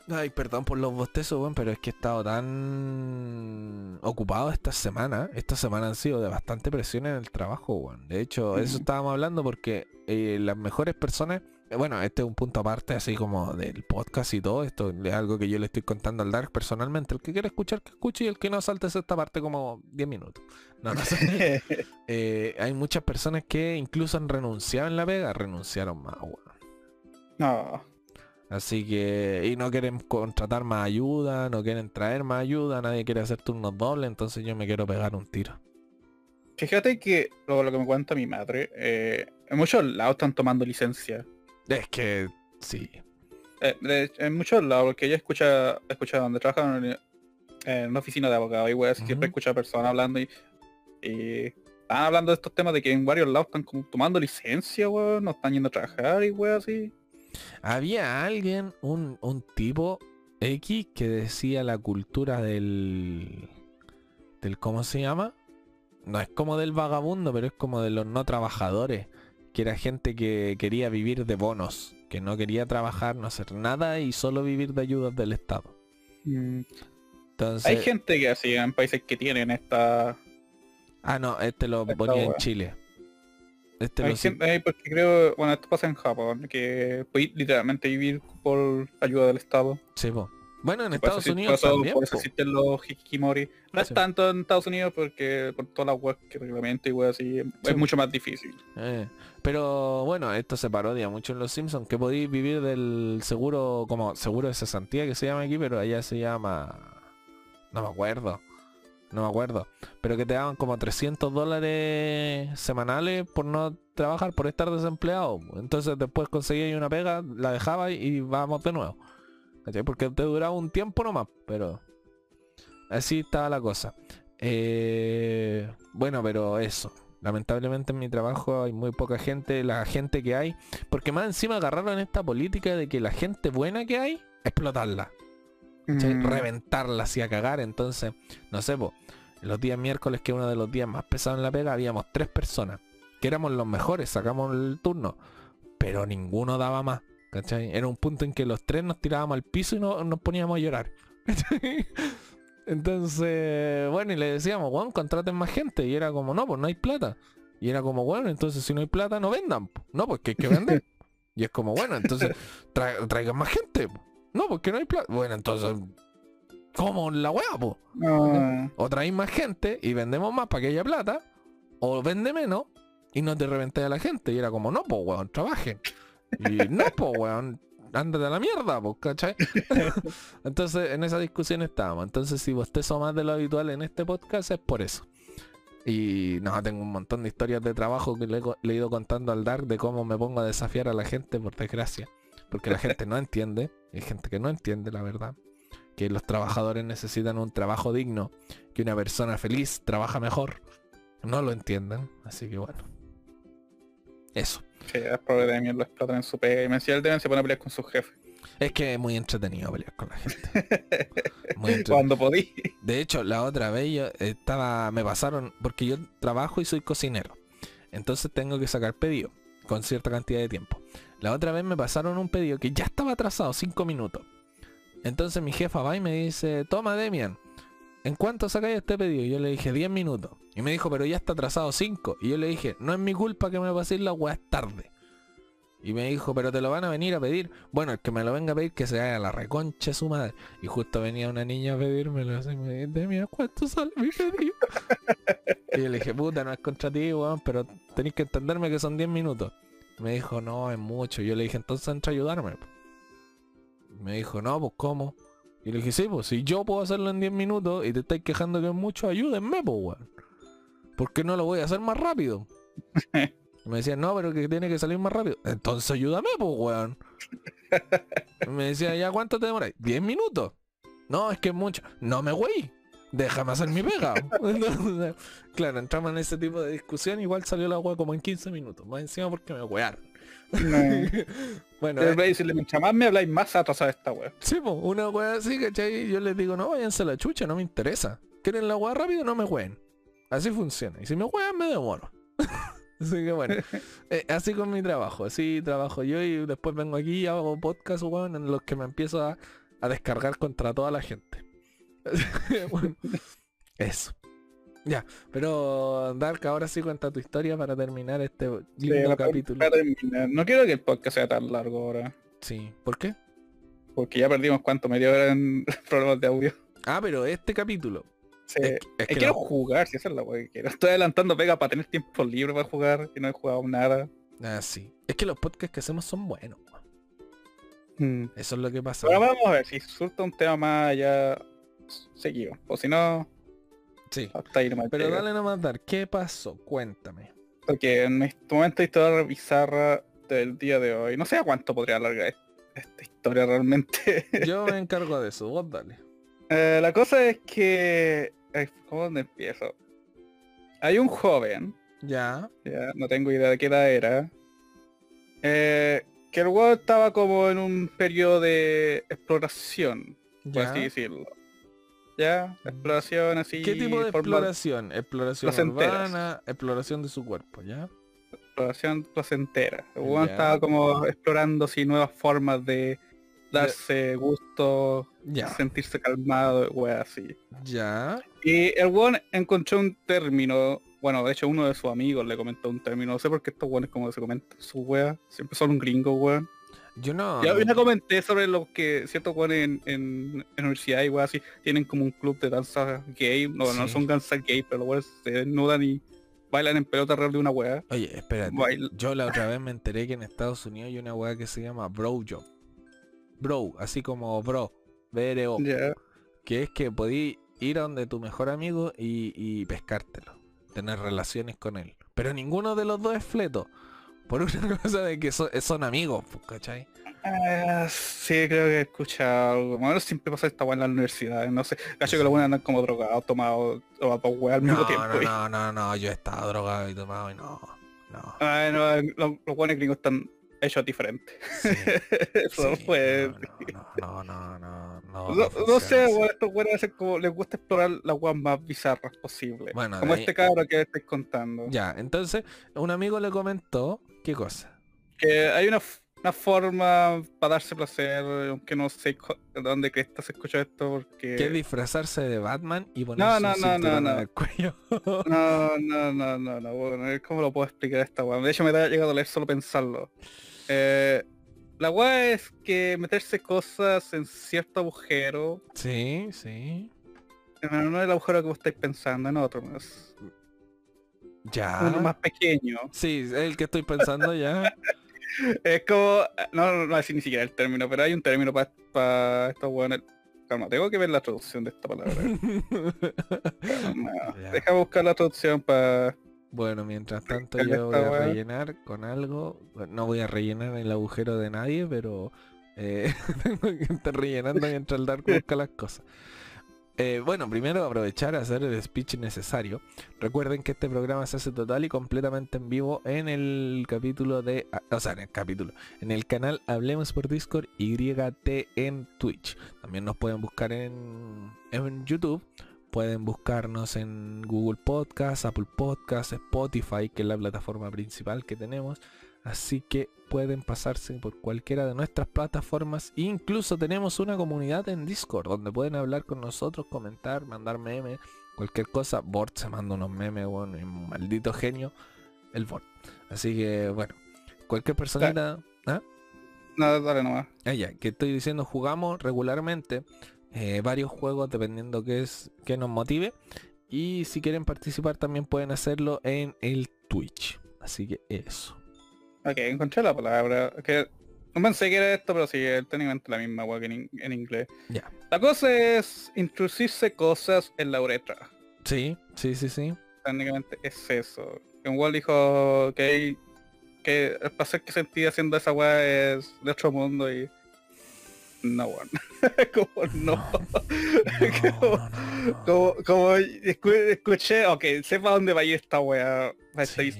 Ay, perdón por los bostezos, weón, pero es que he estado tan ocupado esta semana. Esta semana han sido de bastante presión en el trabajo, weón. De hecho, eso estábamos hablando porque eh, las mejores personas, bueno, este es un punto aparte así como del podcast y todo, esto es algo que yo le estoy contando al Dark personalmente. El que quiera escuchar, que escuche y el que no saltes esta parte como 10 minutos. No, no sé. Eh, hay muchas personas que incluso han renunciado en la pega, renunciaron más, weón. no. Así que, y no quieren contratar más ayuda, no quieren traer más ayuda, nadie quiere hacer turnos dobles, entonces yo me quiero pegar un tiro. Fíjate que lo, lo que me cuenta mi madre, eh, en muchos lados están tomando licencia. Es que, sí. Eh, de- en muchos lados, porque ella escucha, escucha donde trabaja en, en una oficina de abogados y Ujú. siempre escucha personas hablando y, y están hablando de estos temas de que en varios lados están como tomando licencia, weón, no están yendo a trabajar y weas así. Había alguien, un, un tipo X que decía la cultura del... del ¿Cómo se llama? No es como del vagabundo, pero es como de los no trabajadores. Que era gente que quería vivir de bonos, que no quería trabajar, no hacer nada y solo vivir de ayudas del Estado. Mm. Entonces, Hay gente que así en países que tienen esta... ah, no, este lo Esta ponía en. Chile. Este Hay lo gente, hay- porque creo, bueno, esto pasa en Japón, que puedes literalmente vivir por ayuda del Estado. sí, po. Bueno, en Estados Unidos también. por eso existen los hikimori. No es tanto en Estados Unidos porque por todas las webs que reglamento y weas así, Sí. es mucho más difícil. Eh, pero bueno, esto se parodia mucho en Los Simpsons, que podéis vivir del seguro, como seguro de cesantía que se llama aquí, pero allá se llama... No me acuerdo. No me acuerdo. Pero que te daban como 300 dólares semanales por no trabajar, por estar desempleado. Entonces después conseguías una pega, la dejabas y vamos de nuevo. ¿Cachai? Porque te duraba un tiempo nomás, pero... Así estaba la cosa. Eh, bueno, pero eso. Lamentablemente en mi trabajo hay muy poca gente, la gente que hay, porque más encima agarraron esta política de que la gente buena que hay, explotarla. Mm. reventarla así a cagar, entonces, no sé, po, los días miércoles, que es uno de los días más pesados en la pega, habíamos tres personas, que éramos los mejores, sacamos el turno, pero ninguno daba más, ¿cachai? Era un punto en que los tres nos tirábamos al piso y no, nos poníamos a llorar. ¿cachai? Entonces, bueno, y le decíamos, bueno, contraten más gente. Y era como, no, pues no hay plata. Y era como, bueno, entonces si no hay plata, no vendan. No, pues que hay que vender. y es como, bueno, entonces tra- traigan más gente. No, porque no hay plata. Bueno, entonces, ¿cómo la weá, po? No. O traéis más gente y vendemos más para que haya plata. O vende menos y no te reventéis a la gente. Y era como, no, pues weón, trabajen. Y no, pues weón, ándate a la mierda, pues, ¿cachai? Entonces, en esa discusión estábamos. Entonces, si vos sos más de lo habitual en este podcast, es por eso. Y no, tengo un montón de historias de trabajo que le, he co- le he ido contando al Dark de cómo me pongo a desafiar a la gente, por desgracia. Porque la gente no entiende. Hay gente que no entiende, la verdad. Que los trabajadores necesitan un trabajo digno. Que una persona feliz trabaja mejor. No lo entienden. Así que bueno. Eso. Sí, es probable que también lo explotan en su pega. Y Mencial deben se pone a pelear con su jefe. Es que es muy entretenido pelear con la gente. Muy. Cuando podí. De hecho, la otra vez yo estaba, me pasaron, porque yo trabajo y soy cocinero. Entonces tengo que sacar pedido con cierta cantidad de tiempo. La otra vez me pasaron un pedido que ya estaba atrasado 5 minutos. Entonces mi jefa va y me dice, toma Demian, ¿en cuánto sacáis este pedido? Yo le dije 10 minutos. Y me dijo, pero ya está atrasado 5. Y yo le dije, no es mi culpa que me paséis la weá tarde. Y me dijo, pero te lo van a venir a pedir. Bueno, el que me lo venga a pedir que se vaya a la reconcha su madre. Y justo venía una niña a pedírmelo así, me dice, Demian, ¿cuánto sale mi pedido? y yo le dije, puta, no es contra ti, weón, pero tenéis que entenderme que son 10 minutos. Me dijo, no, es mucho. Yo le dije, entonces entra a ayudarme. po". Me dijo, no, pues ¿cómo? Y le dije, sí, pues si yo puedo hacerlo en 10 minutos y te estáis quejando que es mucho, ayúdenme, pues, weón. ¿Por qué no lo voy a hacer más rápido? Y me decía, no, pero que tiene que salir más rápido. Entonces ayúdame, pues, weón. Y me decía, ¿ya cuánto te demoráis? 10 minutos. No, es que es mucho. No me güey. Déjame hacer mi pega. Entonces, claro, entramos en ese tipo de discusión. Igual salió la weá como en 15 minutos. Más encima porque me wearon. No. bueno, eh, decirle, mientras más me habláis, más atrasada esta wea. sí, po, una weá así, ¿cachai? Yo les digo, no, váyanse a la chucha, no me interesa. ¿Quieren la weá rápido? No me ween. Así funciona. Y si me wean, me demoro. así que bueno. eh, así con mi trabajo. Así trabajo yo y después vengo aquí y hago podcast, weón, en los que me empiezo a, a descargar contra toda la gente. Bueno, eso. Ya, pero Dark, ahora sí cuenta tu historia para terminar este lindo capítulo. terminar. No quiero que el podcast sea tan largo ahora. Sí, ¿por qué? Porque ya perdimos cuánto, media hora en problemas de audio. Ah, pero este capítulo. Sí. Es, que quiero jugar, si esa es la wea que quiero. Estoy adelantando pega para tener tiempo libre para jugar y no he jugado nada. Ah, sí. Es que los podcasts que hacemos son buenos. Mm. Eso es lo que pasa. Ahora vamos a ver si surta un tema más ya seguido. O si no, Sí. hasta ahí nomás Pero dale nomás dar. ¿Qué pasó? Cuéntame. Porque en este momento historia bizarra del día de hoy. No sé a cuánto podría alargar est- esta historia realmente. Yo me encargo de eso. Vos dale. Eh, la cosa es que... ¿Cómo dónde empiezo? Hay un joven, Ya. ya no tengo idea de qué edad era, eh, que el estaba como en un periodo de exploración, por Ya. así decirlo. ¿Ya? Exploración así... ¿Qué tipo de exploración? Exploración placenteras. urbana, exploración de su cuerpo, ¿ya? exploración placentera. Ya. estaba como explorando así nuevas formas de darse gusto, Ya. sentirse calmado, wea así. Ya. Y el weón encontró un término, bueno, de hecho uno de sus amigos le comentó un término, no sé por qué estos weones como se comentan su wea, siempre son un gringo, weón. Yo no. Ya, ya comenté sobre lo que ciertos weones en, en, en universidad y weas así tienen como un club de danza gay, no, no son danza gay, pero los weones se desnudan y bailan en pelota alrededor de una wea. Oye, espérate. Baila- Yo la otra vez me enteré que en Estados Unidos hay una weá que se llama Bro Job. Bro, así como bro. BRO. Ya. Que es que podí ir a donde tu mejor amigo y, y pescártelo. Tener relaciones con él. Pero ninguno de los dos es fleto. Por una cosa de que son, son amigos, pues, ¿cachai? Ah, sí, creo que he escuchado algo. Bueno, siempre pasa esta weá en la universidad, no sé. Cacho que los buenos andan como drogados, tomados, o a dos weas al mismo No, tiempo. no, y- no, no, no, yo he estado drogado y tomado y no. No. Ay, no, los, los buenos gringos están hechos diferentes. Sí, Eso sí, fue. no, no, no, no, no, No, no no sé, weón, estos hacen como les gusta explorar las weas más bizarras posibles. Bueno, como ahí- este cabro que estáis contando. Ya, entonces un amigo le comentó, ¿qué cosa? Que hay una, una forma para darse placer, aunque no sé dónde crees se escucha esto, porque... Que disfrazarse de Batman y ponerse Eh, no, un no, no, no. en el cuello. No, no, no, no, no, bueno, ¿cómo lo puedo explicar esta weá? De hecho me da llegado a leer solo pensarlo. Eh, la weá es que meterse cosas en cierto agujero, sí, sí. pero no el agujero que vos estáis pensando, en otro más. Ya. Uno más pequeño. Sí, es el que estoy pensando ya. Es como, no, no, no voy a decir ni siquiera el término, pero hay un término para estos weones. Calma, tengo que ver la traducción de esta palabra. Calma. Déjame buscar la traducción para... bueno, mientras tanto yo voy a rellenar con algo. No voy a rellenar el agujero de nadie, pero eh, tengo que estar rellenando mientras el Dark busca las cosas. Eh, bueno, primero aprovechar a hacer el speech necesario. Recuerden que este programa se hace total y completamente en vivo en el capítulo de... ah, O sea, en el capítulo. En el canal Hablemos por Discord YT en Twitch. También nos pueden buscar en, en YouTube. Pueden buscarnos en Google Podcast, Apple Podcast, Spotify, que es la plataforma principal que tenemos. Así que pueden pasarse por cualquiera de nuestras plataformas. Incluso tenemos una comunidad en Discord donde pueden hablar con nosotros, comentar, mandar memes, cualquier cosa. Bort se manda unos memes, bueno, un maldito genio. El Bort. Así que bueno, cualquier personita. ¿Ah? No, dale nomás. Ah, ya, que estoy diciendo, jugamos regularmente eh, varios juegos dependiendo qué es que nos motive. Y si quieren participar también pueden hacerlo en el Twitch. Así que eso. Ok, encontré la palabra. Que no pensé que era esto, pero sí, es técnicamente la misma que en, in- en inglés. Ya. La cosa es introducirse cosas en la uretra. Sí, sí, sí, sí. Técnicamente es eso. Un weón dijo que que el placer que sentí haciendo esa weá es de otro mundo y. No, weón. como no. No, no, no, no. Como, como escu- escuché, ok, sepa dónde va a ir esta weá. Esta Sí.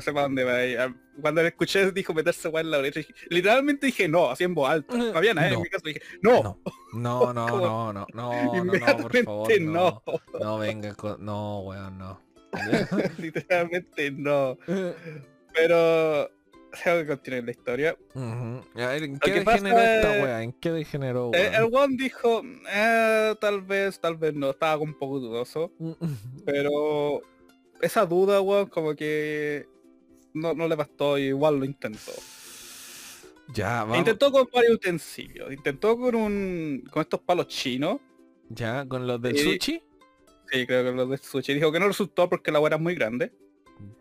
sepa dónde va a ir. Cuando le escuché dijo meterse weá en la dije- literalmente dije no, así en voz alta. No había nadie No. en mi casa, dije, no, No, no, no, Como- no, no, no, no, no, por favor, no. no. No venga. No, weón, no. literalmente no. Pero tengo que continuar la historia. ¿en qué pasa degeneró esta es- weá? ¿En qué degeneró, Eh, el weón? one dijo, eh, tal vez, tal vez no, estaba un poco dudoso. Pero esa duda, weón, como que no, no le bastó y igual lo intentó. Ya, vamos. Intentó con varios utensilios. Intentó con un. con estos palos chinos. Ya, con los del sushi. Sí, creo que los de sushi. Dijo que no resultó porque la hueá era muy grande.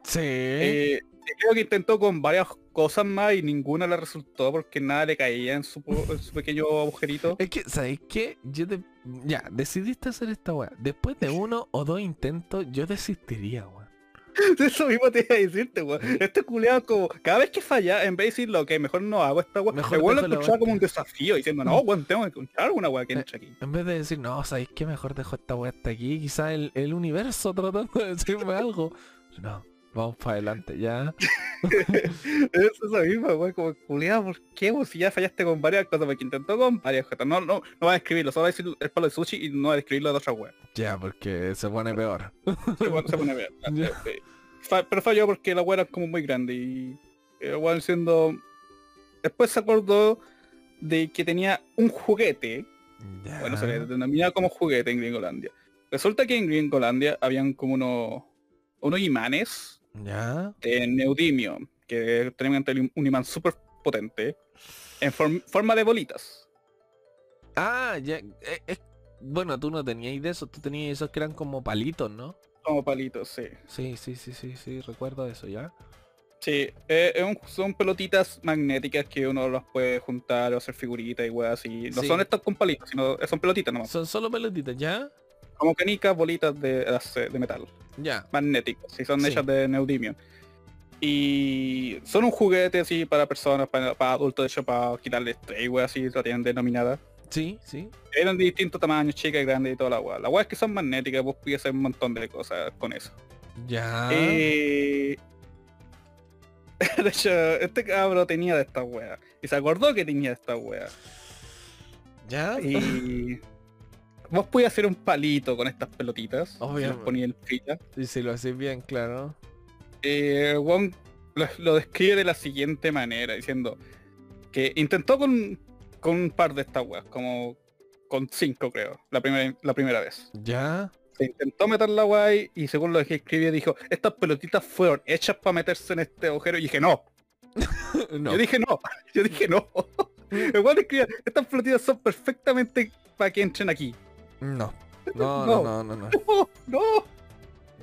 Sí. Eh, creo que intentó con varias cosas más y ninguna le resultó porque nada le caía en su, po- en su pequeño agujerito. Es que, ¿sabes qué? Yo te... Ya, decidiste hacer esta weá. Después de uno o dos intentos, yo desistiría, weón. Eso mismo te iba a decirte, weón. Este culeado como, cada vez que falla, en vez de decirlo, ok, mejor no hago esta weá, Mejor lo escuchaba como un desafío, diciendo, no, weón, tengo que encontrar alguna weá que Eh, entre aquí. En vez de decir, no, ¿sabéis qué? Mejor dejo esta weá hasta aquí. Quizá el, el universo tratando de decirme algo. No, vamos para adelante, ya. Es eso mismo, weón, como culiado, ¿por qué? weón? Si ya fallaste con varias cosas, porque intentó con varias cosas. No, no, no va a describirlo, solo va a decir el palo de sushi y no va a describirlo de otra weá. Ya, porque se pone peor. Se pone, se pone a ver. Ya. Eh, fa- Pero falló porque la weá era como muy grande y weón siendo. Después se acordó de que tenía un juguete, Ya. bueno, se le denominaba como juguete en Gringolandia. Resulta que en Gringolandia habían como unos, unos imanes Ya. de neodimio, que tenían un imán súper potente, en form- forma de bolitas. Ah, ya. eh, eh, bueno, tú no tenías de esos, tú tenías esos que eran como palitos, ¿no? Como palitos, sí. Sí, sí, sí, sí, sí, recuerdo eso, ¿ya? Sí, eh, un- son pelotitas magnéticas que uno las puede juntar o hacer figuritas y weas así. No Sí. son estas con palitos, sino son pelotitas nomás. Son solo pelotitas, ¿ya? Como canicas, bolitas de, de metal. Ya. magnéticas y son Sí. hechas de neodimio. Y son un juguete así para personas, para, para adultos, de hecho para quitarle estrés y weas así, lo tienen denominada. Sí, sí. Eran de distintos tamaños, chicas grandes y toda la wea. La wea es que son magnéticas, vos podías hacer un montón de cosas con eso. Ya. Eh, De hecho, este cabro tenía de esta wea. Y se acordó que tenía de esta wea. Ya. Y vos podías hacer un palito con estas pelotitas. Si Obviamente. ponía en fila. Y si lo haces bien, claro. eh, Wong lo, lo describe de la siguiente manera, diciendo que intentó con, con un par de estas weas, como con cinco creo, la primera, la primera vez. Ya. Se intentó meter la ahí, y según lo que escribía dijo, estas pelotitas fueron hechas para meterse en este agujero y dije no. no. Yo dije no, yo dije no. El escribía, estas pelotitas son perfectamente para que entren aquí. No. No, No. no, no, no, no. No, no.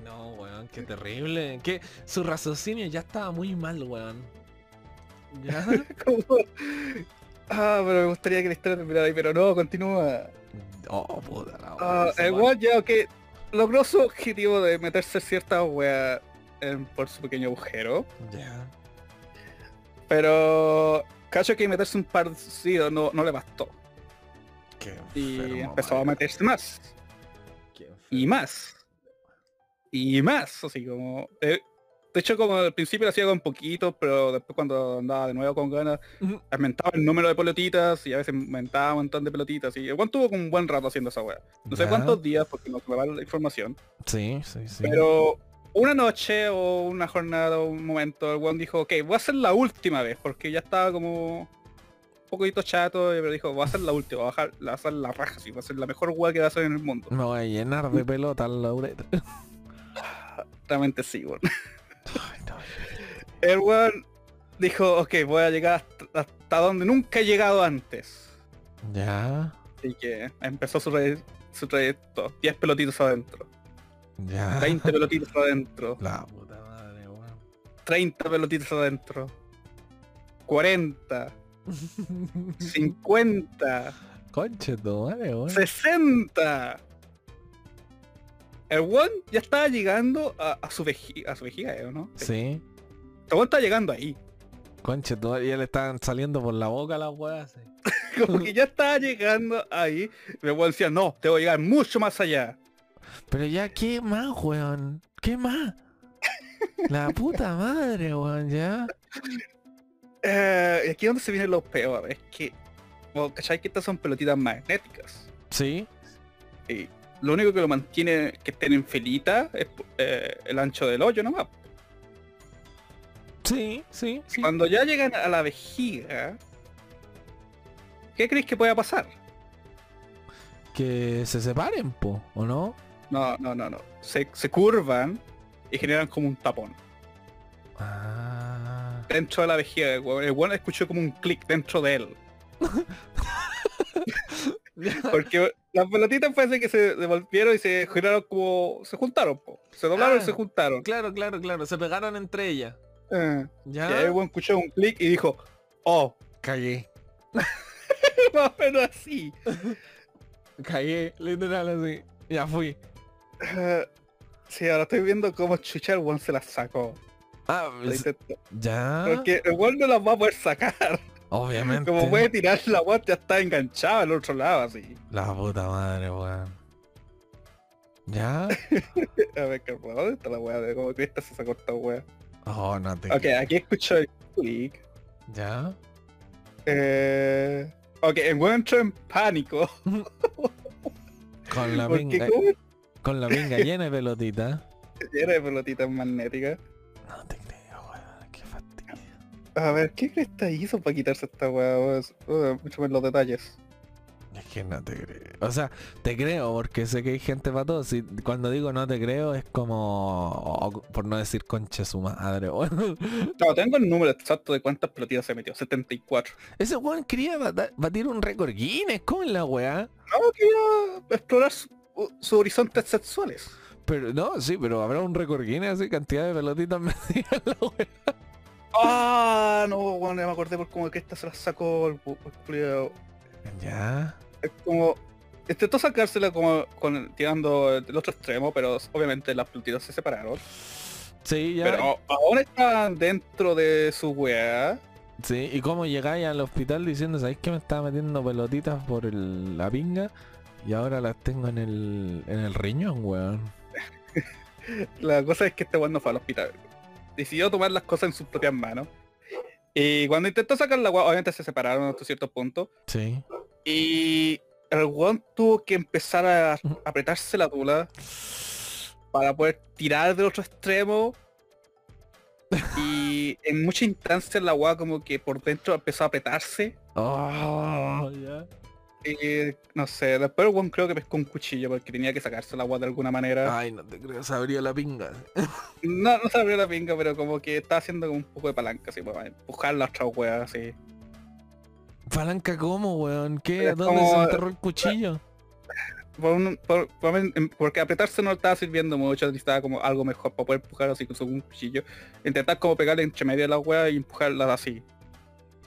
No, weón, qué terrible. Que su raciocinio ya estaba muy mal, weón. Ya. Como- Ah, pero me gustaría que la historia terminara ahí, pero no, continúa. Oh, puta la Ah, el weón ya que logró su objetivo de meterse cierta wea en- por su pequeño agujero. Ya. Pero cacho que meterse un par sí, no, no le bastó. Qué Y empezó a meterse más. Y más. Y más. Así como. eh, de hecho como al principio lo hacía con poquito, pero después cuando andaba de nuevo con ganas, aumentaba el número de pelotitas y a veces aumentaba un montón de pelotitas. Y el weón tuvo como un buen rato haciendo esa wea. No sé cuántos días porque no me va la información. Sí, sí, sí. Pero una noche o una jornada o un momento, el weón dijo, ok, voy a hacer la última vez, porque ya estaba como poquito chato, pero dijo, voy a hacer la última, voy a, bajar, a la raja, sí, va a ser la mejor weá que va a hacer en el mundo. Me voy a llenar de pelota la uretra. Realmente sí, weón. El weón dijo, ok, voy a llegar hasta, hasta donde nunca he llegado antes. Ya. Así que empezó su, re- su trayecto, 10 pelotitos adentro, Ya. 20 pelotitos adentro, La puta madre, weón. 30 pelotitos adentro, 40, 50. Conche madre, weón. 60. El one ya estaba llegando a, a su vejiga, a su vejiga, ¿eh, ¿o ¿no? Sí. El one está llegando ahí. Conche. Ya le estaban saliendo por la boca las weas. sí. Como que ya estaba llegando ahí. El one decía, no, tengo que llegar mucho más allá. Pero ya, ¿qué más, weón? ¿Qué más? La puta madre, weón, ya. Y aquí es donde se viene lo peor, es que, bueno, ¿cachai? Que estas son pelotitas magnéticas. Sí. Y lo único que lo mantiene que estén en filita es eh, el ancho del hoyo nomás. Sí, sí, sí. Cuando ya llegan a la vejiga, ¿qué crees que pueda pasar? Que se separen, po, ¿o no? No, no, no, no. Se, se curvan y generan como un tapón. Ah. Dentro de la vejiga, el weón- escuchó como un clic dentro de él. Porque las pelotitas parece que se devolvieron y se generaron como... Se juntaron, po. Se doblaron Ah. y se juntaron. claro, claro, claro. Se pegaron entre ellas. Eh, Ya. Y ahí el weón escuchó un clic y dijo, oh, Cagué. más o menos así. Cagué, literal así. Ya fui. Sí, ahora estoy viendo cómo chucha el weón se las sacó. Ah, es- ya. Porque weón no las va a poder sacar. Obviamente. Como puede tirar la weón ya está enganchada al otro lado así. La puta madre, weón. ¿Ya? A ver, ¿qué- ¿dónde está la weá? De cómo que esta se sacó esta weá. Oh, no te... Ok, aquí escucho el clic. ¿Ya? Eh... Ok, el weón entró en pánico. Con la Porque pinga, como con la pinga llena de pelotita. llena de pelotitas magnéticas. No te A ver, ¿qué cresta hizo para quitarse esta weá? Mucho más los detalles. Es que no te creo. O sea, te creo porque sé que hay gente para todo. Si, cuando digo no te creo es como... oh, por no decir concha su madre. No, tengo el número exacto de cuántas pelotitas se metió. 74. Ese weón quería batir un récord Guinness. ¿Cómo es la weá? No, quería explorar su- sus horizontes sexuales. Pero no, sí, pero habrá un récord Guinness así, cantidad de pelotitas metidas en la weá. Ah, no, bueno, ya me acordé por cómo que esta se la sacó el, culiao. Ya. Es como... Intentó sacársela como con, tirando el otro extremo, pero obviamente las pelotitas se separaron. Sí, ya. Pero aún están dentro de su weá. Sí, y cómo llegáis al hospital diciendo, ¿sabéis que me estaba metiendo pelotitas por el- la pinga? Y ahora las tengo en el, en el riñón, weón. La cosa es que este weón no fue al hospital. Decidió tomar las cosas en sus propias manos. Y cuando intentó sacar la weá, obviamente se separaron hasta cierto punto. Sí. Y el weón tuvo que empezar a apretarse la tula para poder tirar del otro extremo. Y en muchas instancias la weá como que por dentro empezó a apretarse. Oh, ya. Y no sé, después el creo que pescó un cuchillo porque tenía que sacarse la weá de alguna manera. Ay, no te creo, se abrió la pinga. No, no se abrió la pinga, pero como que estaba haciendo como un poco de palanca, así, para empujar la otra weá, así. ¿Palanca cómo, weón? ¿Qué? ¿Dónde como- se enterró el cuchillo? Por un- por- por- porque apretarse no estaba sirviendo mucho, necesitaba como algo mejor para poder empujar así con un cuchillo. Intentar como pegarle entre medio de la weá y empujarla así.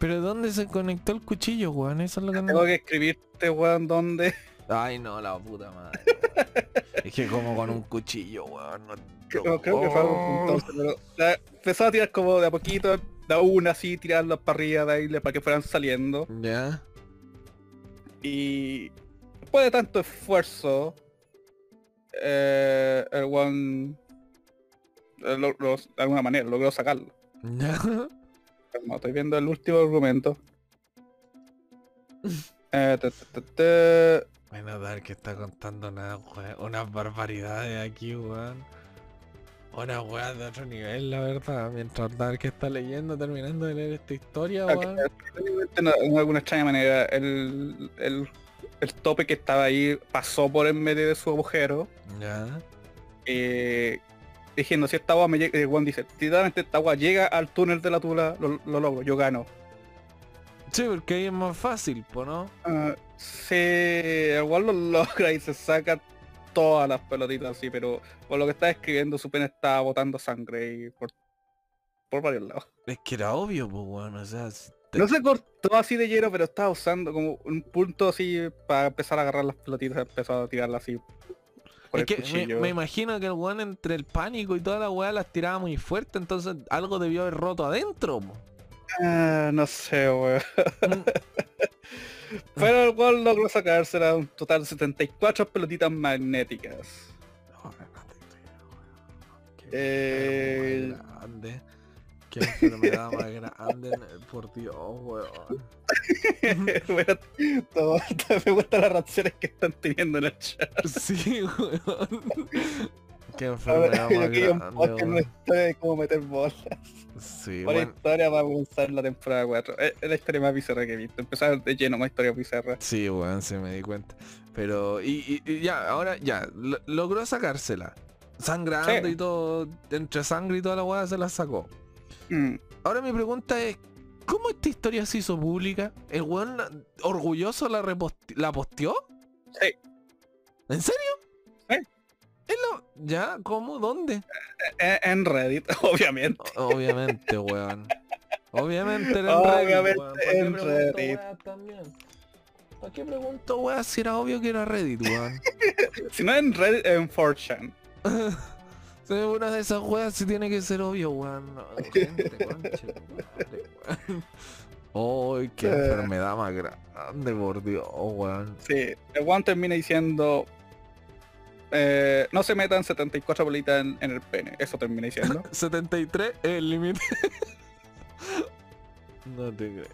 ¿Pero dónde se conectó el cuchillo, weón? Eso es lo que no... Tengo que escribirte, weón, dónde. Ay, no, la puta madre. es que como con un cuchillo, weón. No... Creo, creo que fue algo Oh. entonces, pero la- empezó a tirar como de a poquito, de a una así, tirarlas para arriba, de ahí, para que fueran saliendo. Ya. Y después de tanto esfuerzo, eh, el one eh, lo- lo- de alguna manera logró sacarlo. Estoy viendo el último argumento. Eh, te- te- te- te- Bueno, Dark está contando una, unas barbaridades aquí, weón. Una weá de otro nivel, la verdad. Mientras Dark está leyendo, terminando de leer esta historia, Ok, weón. de alguna extraña manera el, el, el tope que estaba ahí pasó por en medio de su agujero. Ya. eh, diciendo si esta agua me llega, el one dice, si realmente esta agua llega al túnel de la tula, lo, lo logro, yo gano. Sí, porque ahí es más fácil, po, ¿no? Ah, sí, igual lo logra y se saca todas las pelotitas así, pero por lo que está escribiendo su pena está botando sangre y por, por varios lados. Es que era obvio, pues, weón. O sea, si te- No se cortó así de lleno, pero estaba usando como un punto así para empezar a agarrar las pelotitas, empezó a tirarlas así por es el que me, cuchillo. me imagino que el weón entre el pánico y toda la weá las tiraba muy fuerte, entonces algo debió haber roto adentro. Ah, no sé, weón. Mm, Pero el weón logró sacársela un total de 74 pelotitas magnéticas. no, no te creo, weón. Qué Eh, enfermo más grande. Qué enfermedad más grande, por Dios, weón. Bueno, todo- todo- me gustan las reacciones que están teniendo en el chat. Sí, weón. Qué enfermedad yo más quería un grande, podcast, una historia de cómo meter bolas. Sí, Una bueno. historia para comenzar la temporada 4. Es la historia más bizarra que he visto. Empezar de lleno más historia bizarra. Sí, weón, se me di cuenta. Pero, y, y- y ya, ahora ya, lo- logró sacársela. Sangrando Sí. y todo, entre sangre y toda la weá se la sacó. Mm. Ahora mi pregunta es, ¿cómo esta historia se hizo pública? ¿El weón orgulloso la, la posteó? Sí. ¿En serio? Sí. ¿En la- ¿Ya? ¿Cómo? ¿Dónde? En, en Reddit, obviamente. O- Obviamente, weón. Obviamente era en Obviamente Reddit, weón. ¿Para qué en pregunto, Reddit. weá, también? ¿Para qué pregunto, weá, si era obvio que era Reddit, weón? Si no en Reddit, en 4chan. Una de esas weas sí tiene que ser obvio, weón. No, gente, conche madre, weón. Ay, qué Eh. enfermedad más grande, por Dios, weón. Sí, el one termina diciendo... eh, no se metan 74 bolitas en, en el pene. Eso termina diciendo. 73 es el límite. no te creo,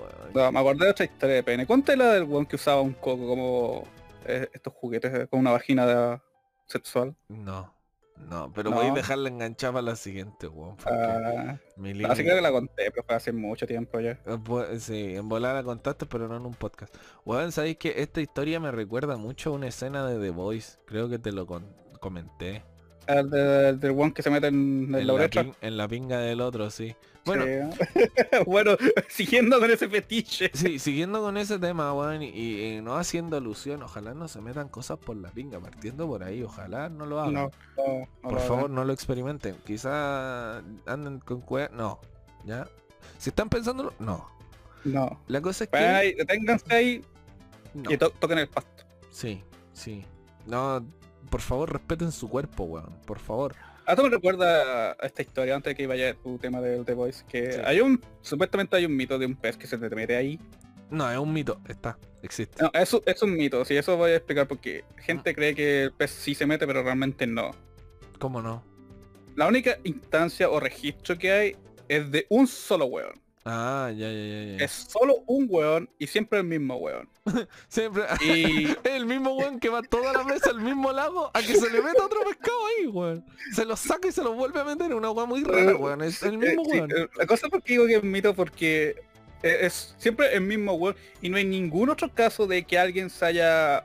weón. No, me acordé de otra historia de pene. Cuéntale la del one que usaba un coco como eh, estos juguetes con una vagina de- sexual. No. No, pero No. voy a dejarla enganchada para la siguiente, weón. Ah, mi así creo que la conté, pero fue hace mucho tiempo ya. Eh, pu- Sí, en volar la contaste, pero no en un podcast. Weón, sabéis que esta historia me recuerda mucho a una escena de The Voice. Creo que te lo comenté. El de- del one que se mete en, en En la la, en la pinga del otro, sí. Bueno, Sí. bueno, siguiendo con ese fetiche. sí, siguiendo con ese tema, weón, y, y no haciendo alusión, ojalá no se metan cosas por la pinga, partiendo por ahí, ojalá no lo hagan. No, no, no por favor, no lo experimenten. Quizá anden con cue... No, ¿ya? Si están pensándolo, no. No. La cosa es que... ahí, deténganse ahí y to- toquen el pasto. Sí, sí. No, por favor, respeten su cuerpo, weón. Por favor. ¿A tú me recuerda a esta historia antes de que vaya tu tema del The Voice? Que Sí. hay un, supuestamente hay un mito de un pez que se te mete ahí. No, es un mito. Está, existe. No, es un mito, sí, eso voy a explicar porque gente Mm. cree que el pez sí se mete, pero realmente no. ¿Cómo no? La única instancia o registro que hay es de un solo weón. Ah, ya, ya, ya, ya. Es solo un weón y siempre el mismo weón. Siempre Y el mismo weón que va toda la vez al mismo lago a que se le meta otro pescado ahí, weón. Se lo saca y se lo vuelve a meter. Una weón muy rara, weón. Es el mismo Eh, sí, weón. eh, la cosa porque digo que es mito porque eh, es siempre el mismo weón y no hay ningún otro caso de que alguien se haya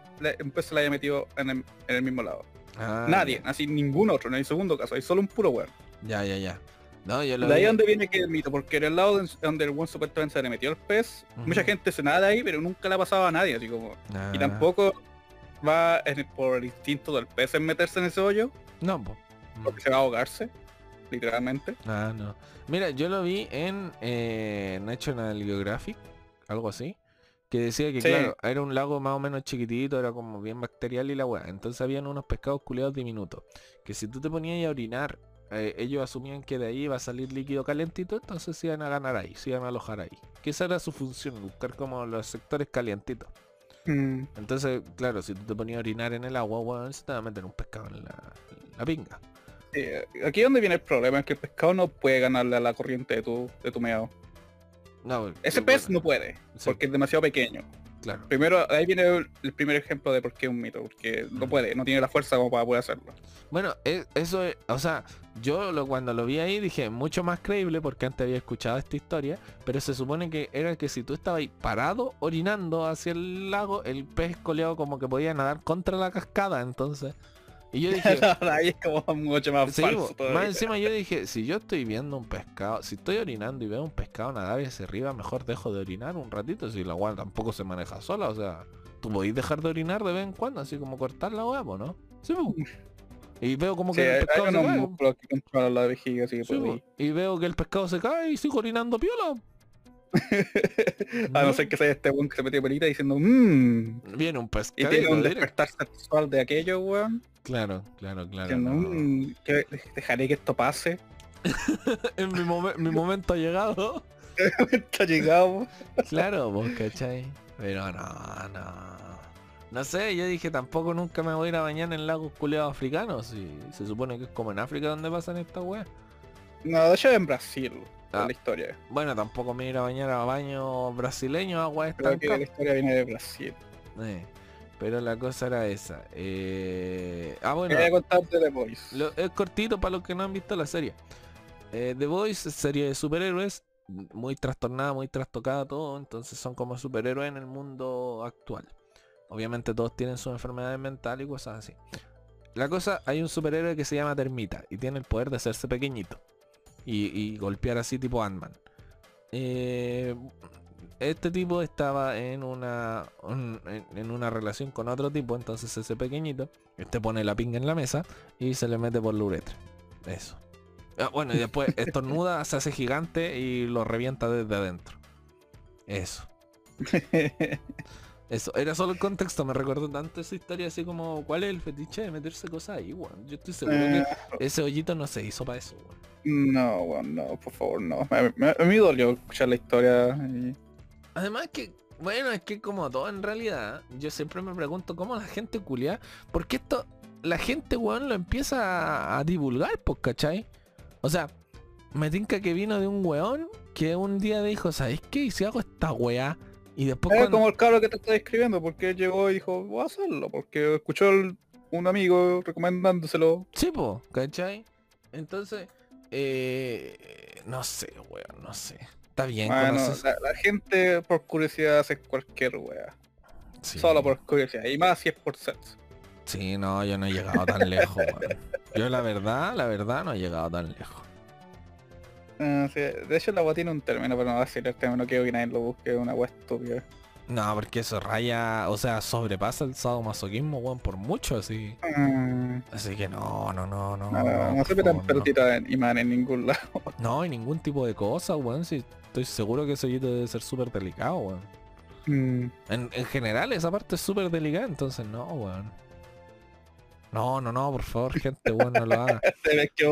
pez se le haya metido en el, en el mismo lado. Ah, Nadie, así ningún otro, no hay segundo caso, hay solo un puro weón. Ya, ya, ya. No, yo lo De ahí vi- donde viene que el mito, porque en el lado donde- donde el weón supuestamente se le metió el pez, mucha gente se nada ahí, pero nunca le ha pasado a nadie, así como. Ah. Y tampoco va en el- por el instinto del pez en meterse en ese hoyo, No, po. Mm. porque se va a ahogarse, literalmente. Ah, no. Mira, yo lo vi en eh, National Geographic, algo así, que decía que, Sí. claro, era un lago más o menos chiquitito, era como bien bacterial y la weá. Entonces habían unos pescados culeados diminutos, que si tú te ponías a orinar, eh, ellos asumían que de ahí iba a salir líquido calentito, entonces se iban a ganar ahí, se iban a alojar ahí. Que esa era su función, buscar como los sectores calientitos. Mm, Entonces, claro, si tú te ponías a orinar en el agua, weón, se te va a meter un pescado en la, en la pinga. sí, aquí es donde viene el problema, es que el pescado no puede ganarle a la corriente de tu, de tu meado. No, Ese bueno, pez no puede, sí, porque es demasiado pequeño. Claro. Primero, ahí viene el, el primer ejemplo de por qué es un mito, porque no puede, no tiene la fuerza como para poder hacerlo. Bueno, e- eso es, o sea, yo lo, cuando lo vi ahí dije mucho más creíble porque antes había escuchado esta historia, pero se supone que era que si tú estabas ahí parado orinando hacia el lago, el pez coleado como que podía nadar contra la cascada, entonces. Y yo dije, ahí es como mucho más sí, falso más encima yo dije, si yo estoy viendo un pescado, si estoy orinando y veo un pescado nadar hacia arriba, mejor dejo de orinar un ratito, si la agua tampoco se maneja sola, o sea, tú podéis dejar de orinar de vez en cuando, así como cortar la agua, ¿no? Sí. Y veo como Sí, que el pescado se cae, bo. músculos que controlan la vejiga, así que Sí, puede bo. y veo que el pescado se cae y sigo orinando piola. A no ser que sea este weón que se metió pelita diciendo mmm. Viene un Y pescado. tiene un despertar sexual de aquello, weón. Claro, claro, claro. Diciendo, no. "Mm, que dejaré que esto pase. En mi, momen- mi momento ha llegado. Está llegado. Claro, vos, ¿cachai? Pero no, no. No sé, yo dije tampoco nunca me voy a ir a bañar en lagos culeados africanos. Y se supone que es como en África donde pasan estas weas. No, de hecho en Brasil, Ah. en la historia. Bueno, tampoco me voy a ir a bañar a baños brasileños, aguas Creo que la historia viene de Brasil. Eh, pero la cosa era esa. Eh... Ah, bueno. Quería contarte Boys. Lo- es cortito para los que no han visto la serie. Eh, The Boys, serie de superhéroes, muy trastornada, muy trastocada todo, entonces son como superhéroes en el mundo actual. Obviamente todos tienen sus enfermedades mentales y cosas así. La cosa, hay un superhéroe que se llama Termita y tiene el poder de hacerse pequeñito y, y golpear así tipo Ant-Man. Eh, este tipo estaba en una un- en, una relación con otro tipo, entonces ese pequeñito, este pone la pinga en la mesa y se le mete por la uretra. Eso. Ah, bueno, y después estornuda, se hace gigante y lo revienta desde adentro. Eso. Eso, era solo el contexto, me recuerdo tanto esa historia así como, ¿cuál es el fetiche de meterse cosas ahí, weón? Yo estoy seguro Eh, que ese hoyito no se hizo para eso, weón. no, weón, no, por favor, no. Me, me- a mí dolió escuchar la historia. y- Además que, bueno, es que como todo en realidad, yo siempre me pregunto cómo la gente culia, porque esto, la gente, weón, lo empieza a, a divulgar, pues, ¿cachai? O sea, me tinca que vino de un weón que un día dijo, ¿sabes qué? ¿Y si hago esta weá? Y después Es cuando... como el cabro que te está describiendo, porque llegó y dijo, voy a hacerlo, porque escuchó el, un amigo recomendándoselo. Sí, po, ¿cachai? Entonces, eh, no sé, weón, no sé. Está bien. Bueno, conoces- la, la gente por curiosidad hace cualquier wea. Sí. Solo por curiosidad. Y más si es por sexo. Sí, no, yo no he llegado tan lejos, weón. Yo la verdad, la verdad no he llegado tan lejos. Ah, sí, De hecho la wea tiene un término, pero no va a decir el término, quiero que nadie lo busque, una wea estúpida. No, porque eso raya, o sea, sobrepasa el sadomasoquismo, weón, por mucho, así. Mm, Así que no, no, no, no. no, no, no se metan pelotitas en imán en ningún lado. No, hay ningún tipo de cosa, weón. Si estoy seguro que eso ya debe ser súper delicado, weón. Mm, En, en general esa parte es súper delicada, entonces no, weón. No, no, no, por favor, gente, weón, no lo haga. Te ves que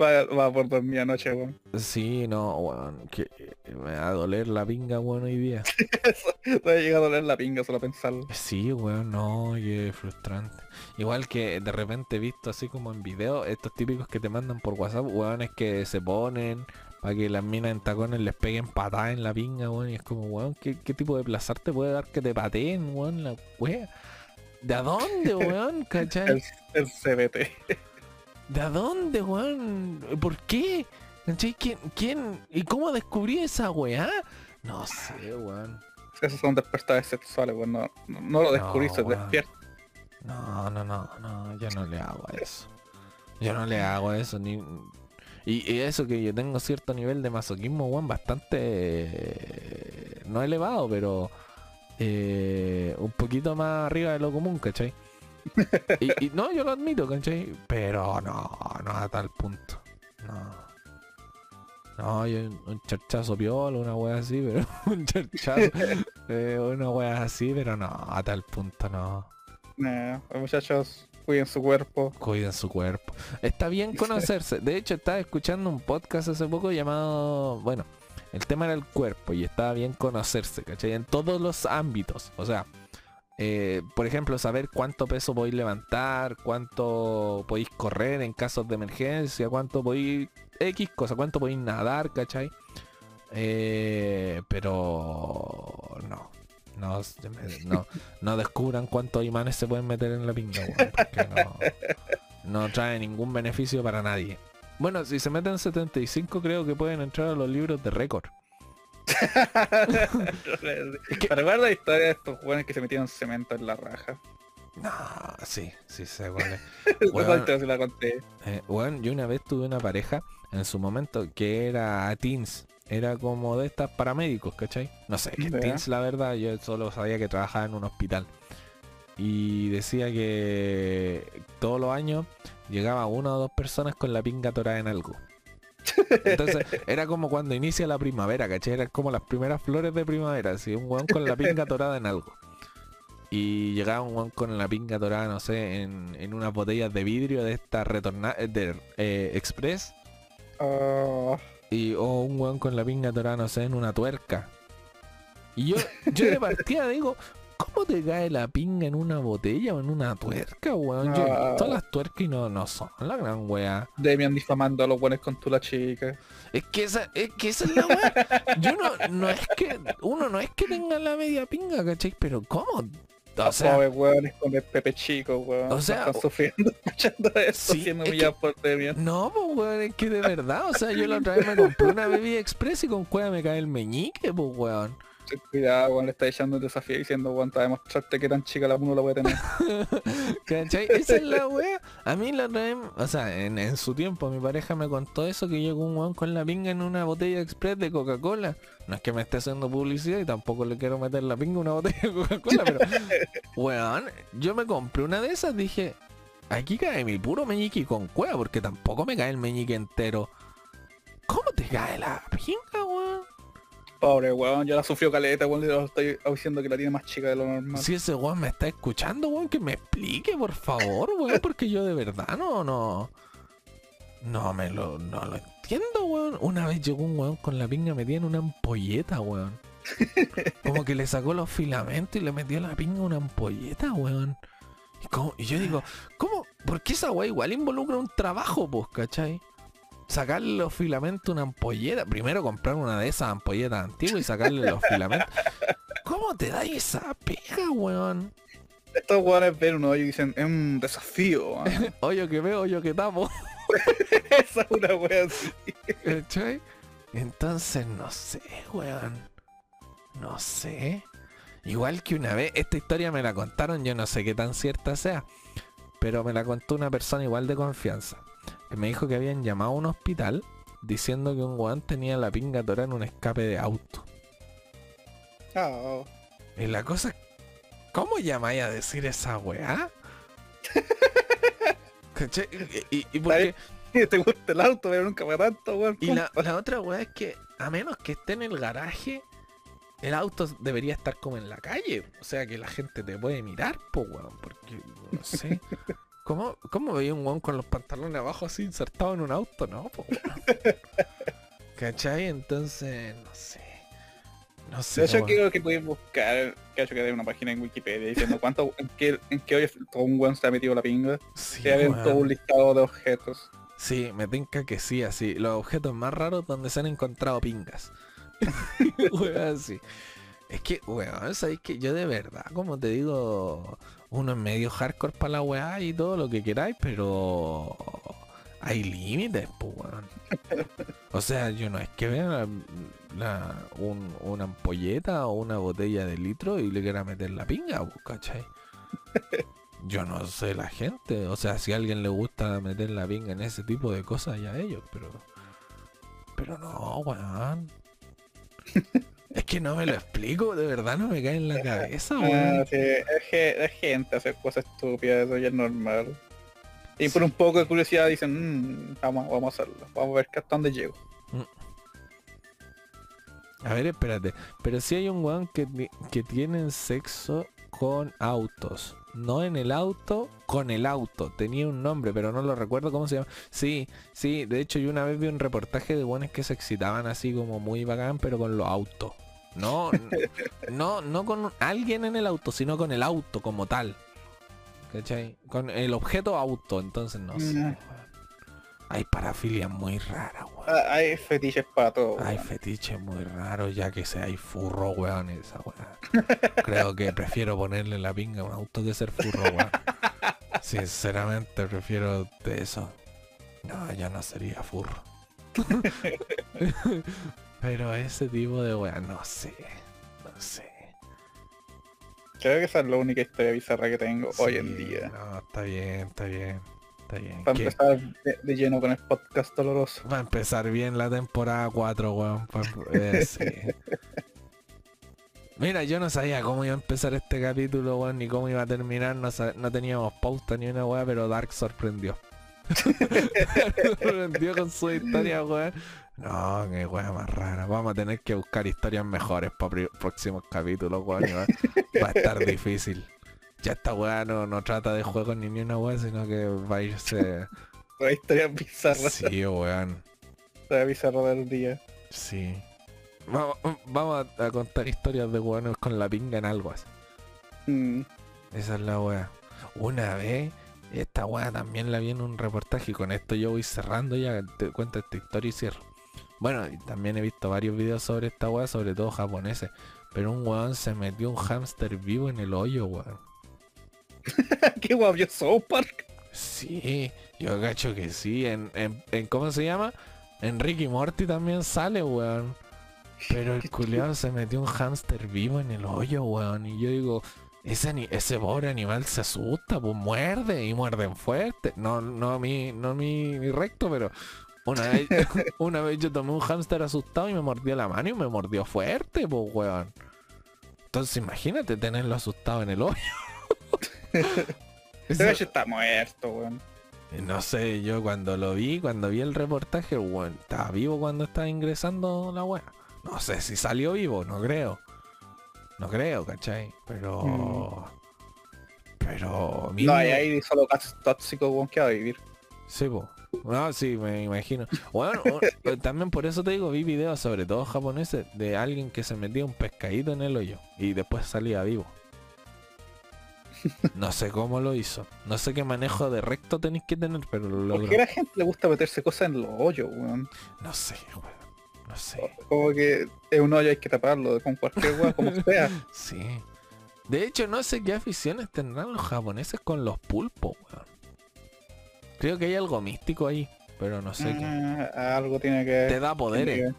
va, va por dormir anoche, weón. Sí, no, weón, que me va a doler la pinga, weón, hoy día. Te va a doler la pinga solo pensarlo. Sí, weón, no, qué frustrante. Igual que de repente he visto así como en video, estos típicos que te mandan por WhatsApp, weones que se ponen para que las minas en tacones les peguen patadas en la pinga, weón. Y es como, weón, ¿qué, qué tipo de placer te puede dar que te pateen, weón, la wea? ¿De a dónde, weón? ¿Cachai? El, el CBT. ¿De a dónde, weón? ¿Por qué? ¿Cachai? ¿Quién, ¿Quién? ¿Y cómo descubrí esa weá? No sé, weón. Esos son despertares sexuales, weón. No, no, no lo descubriste, weón. despierta. No, no, no, no, yo no le hago a eso. Yo no le hago eso, ni... Y, y eso que yo tengo cierto nivel de masoquismo, weón, bastante... eh, no elevado, pero... eh, un poquito más arriba de lo común, ¿cachai? Y, y no, yo lo admito, ¿cachai? Pero no, no a tal punto. No. No, yo un charchazo piola, una wea así, pero un charchazo, eh, una wea así, pero no, a tal punto no. Los muchachos cuiden su cuerpo. Cuiden su cuerpo. Está bien conocerse. De hecho, estaba escuchando un podcast hace poco llamado. Bueno, el tema era el cuerpo y estaba bien conocerse, ¿cachai? En todos los ámbitos. O sea, eh, por ejemplo, saber cuánto peso podéis levantar, cuánto podéis correr en casos de emergencia, cuánto podéis. X cosa, cuánto podéis nadar, ¿cachai? Eh, pero. No. No, no, no descubran cuántos imanes se pueden meter en la pinga, weón, porque no, no trae ningún beneficio para nadie. Bueno, si se meten 75 creo que pueden entrar a los libros de récord. que- ¿Te recuerdas la historia de estos jóvenes que se metieron cemento en la raja? No, sí, sí sé cuál es. Sí la conté. Eh, yo una vez tuve una pareja en su momento que era teens. Era como de estas paramédicos, ¿cachai? No sé, que la verdad, yo solo sabía que trabajaba en un hospital. Y decía que todos los años llegaba una o dos personas con la pinga atorada en algo. Entonces era como cuando inicia la primavera, ¿cachai? Eran como las primeras flores de primavera, así, un weón con la pinga atorada en algo. Y llegaba un weón con la pinga atorada, no sé, en, en unas botellas de vidrio de estas retornadas, de eh, Express. Ah, Y, o un weón con la pinga atorada, no sé, en una tuerca. Y yo, yo de partida digo, ¿cómo te cae la pinga en una botella o en una tuerca, weón? Yo he Ah. visto las tuercas y no, no son la gran weá. Demian difamando a los buenos con tu la chica. Es que esa, es que esa es la weá. Yo no, no es que, uno no es que tenga la media pinga, ¿cachai? Pero ¿cómo? O sea, pobres hueones con el Pepe Chico, weón. O sea, están sufriendo escuchando esto, sí, siendo humillados por Demian. no, pues weón, es que de verdad, o sea, yo la otra vez me compré una bebida express y con cueva me cae el meñique, pues weón. Ten Cuidado, weón, le está echando el desafío diciendo, weón, te voy a demostrarte qué tan chica la uno la voy a tener. ¿Cachai? Esa es la wea. A mí la otra vez, o sea, en, en su tiempo mi pareja me contó eso, que llegó un weón con la pinga en una botella express de Coca-Cola. No es que me esté haciendo publicidad y tampoco le quiero meter la pinga en una botella de Coca-Cola, pero weón, yo me compré una de esas, dije, aquí cae mi puro meñique con cueva, porque tampoco me cae el meñique entero. ¿Cómo te cae la pinga, weón? Pobre weón, ya la sufrió caleta, weón, estoy diciendo que la tiene más chica de lo normal. Si ese weón me está escuchando, weón, que me explique, por favor, weón, porque yo de verdad no, no. No me lo, no lo entiendo, weón. Una vez llegó un weón con la pinga metida en una ampolleta, weón. Como que le sacó los filamentos y le metió la pinga en una ampolleta, weón. Y, yo digo, ¿cómo? ¿Por qué esa weá igual involucra un trabajo, pues, cachai? Sacarle los filamentos a una ampolleta. Primero comprar una de esas ampolletas antiguas y sacarle los filamentos. ¿Cómo te da esa pega, weón? Estos weones ven un hoyo y dicen, es un desafío. weón". hoyo que veo, hoyo que tapo. Esa es una wea así. Entonces, no sé, weón. No sé. Igual que una vez, esta historia me la contaron, yo no sé qué tan cierta sea, pero me la contó una persona igual de confianza. Que me dijo que habían llamado a un hospital diciendo que un weón tenía la pinga atorada en un escape de auto. Ah, Y la cosa es, ¿cómo llamáis a decir esa weá? ¿Cachai? Y, y- y porque- te gusta el auto, pero nunca me tanto, weón. y la, la otra weá es que, a menos que esté en el garaje, el auto debería estar como en la calle. O sea que la gente te puede mirar, po weón. Porque, no sé. ¿Cómo, cómo veía un weón con los pantalones abajo así insertado en un auto? No, po. ¿Cachai? Entonces, no sé. No sé. De hecho, cómo- creo que puedes buscar, que hecho que hay una página en Wikipedia diciendo cuánto, en qué, en qué hoyo todo un weón se ha metido la pinga. Sí, había weón. todo un listado de objetos. Sí, me tinca que sí, así. Los objetos más raros donde se han encontrado pingas. Weón, así. Es que, weón, sabéis que yo de verdad, como te digo, uno es medio hardcore para la weá y todo lo que queráis, pero hay límites, pues, weón. O sea, yo no es que vea la- la- un- una ampolleta o una botella de litro y le quiera meter la pinga, pues, ¿cachai? Yo no sé la gente, o sea, si a alguien le gusta meter la pinga en ese tipo de cosas, ya ellos, pero. Pero no, weón. Es que no me lo explico, de verdad no me cae en la cabeza, Ah, weón. sí, es, ge- es gente hacer cosas estúpidas, eso ya es normal. Y por un poco de curiosidad dicen, "Mm, vamos, vamos a hacerlo, vamos a ver hasta dónde llego. A ver, espérate. Pero si hay un weón que, que tienen sexo con autos. No en el auto, con el auto. Tenía un nombre, pero no lo recuerdo cómo se llama. Sí, sí. De hecho, yo una vez vi un reportaje de weones que se excitaban así como muy bacán, pero con los autos. No, no, no con alguien en el auto, sino con el auto como tal. ¿Cachai? Con el objeto auto, entonces no sé. Mm. weón. Hay parafilias muy raras, weón. Ah, hay fetiches para todo. Hay weón. fetiches muy raros ya que sea hay furro, weón, esa weá. Creo que prefiero ponerle la pinga a un auto que ser furro, weón. Sinceramente prefiero de eso. No, ya no sería furro. Pero ese tipo de weón, no sé. No sé. Creo que esa es la única historia bizarra que tengo hoy en día. No, está bien, está bien. Está bien. Para ¿Qué? empezar de, de lleno con el podcast doloroso. Va a empezar bien la temporada 4, weón. pa- eh, sí. Mira, yo no sabía cómo iba a empezar este capítulo, weón, ni cómo iba a terminar. No, no teníamos pauta ni una weá, pero Dark sorprendió. sorprendió con su historia, weón. No, qué weá más rara. Vamos a tener que buscar historias mejores para próximos capítulos, weón. Va, a estar difícil. Ya esta weá no, no trata de juegos ni ni una weá, sino que va a irse... La historia bizarra, Sí, weón. historia bizarra del día. Sí. Vamos, vamos a, a contar historias de hueones con la pinga en algo Mm. Esa es la wea. Una vez, esta wea también la vi en un reportaje y con esto yo voy cerrando ya, te cuento esta historia y cierro. Bueno, y también he visto varios videos sobre esta wea, sobre todo japoneses. Pero un weón se metió un hámster vivo en el hoyo, weón. Qué South Park. Sí, yo cacho que sí. En, en, en- ¿Cómo se llama? En Ricky Morty también sale, weón. Pero el culiao se metió un hámster vivo en el hoyo, weón. Y yo digo, ese, ese pobre animal se asusta, pues muerde y muerden fuerte. No, no a mí, no mi recto, pero una vez, una vez yo tomé un hámster asustado y me mordió la mano y me mordió fuerte, pues weón. Entonces imagínate tenerlo asustado en el hoyo. Ese Eso- gallo está muerto, weón. no sé, yo cuando lo vi, cuando vi el reportaje, weón, estaba vivo cuando estaba ingresando la weá. No sé si salió vivo, no creo. No creo, ¿cachai? Pero... Pero... No, mínimo- hay ahí solo gatos tóxicos, weón, que va a vivir. Sí, po. No, sí, me imagino. Bueno, o- también por eso te digo, vi videos, sobre todo japoneses, de alguien que se metía un pescadito en el hoyo y después salía vivo. No sé cómo lo hizo. No sé qué manejo de recto tenéis que tener, pero lo ¿Por logró. qué a la gente le gusta meterse cosas en los hoyos, weón? No sé, weón. No sé. Como que es un hoyo hay que taparlo con cualquier weón, como sea. Sí. De hecho, no sé qué aficiones tendrán los japoneses con los pulpos, weón. Creo que hay algo místico ahí, pero no sé qué. Ah, algo tiene que Te da poderes.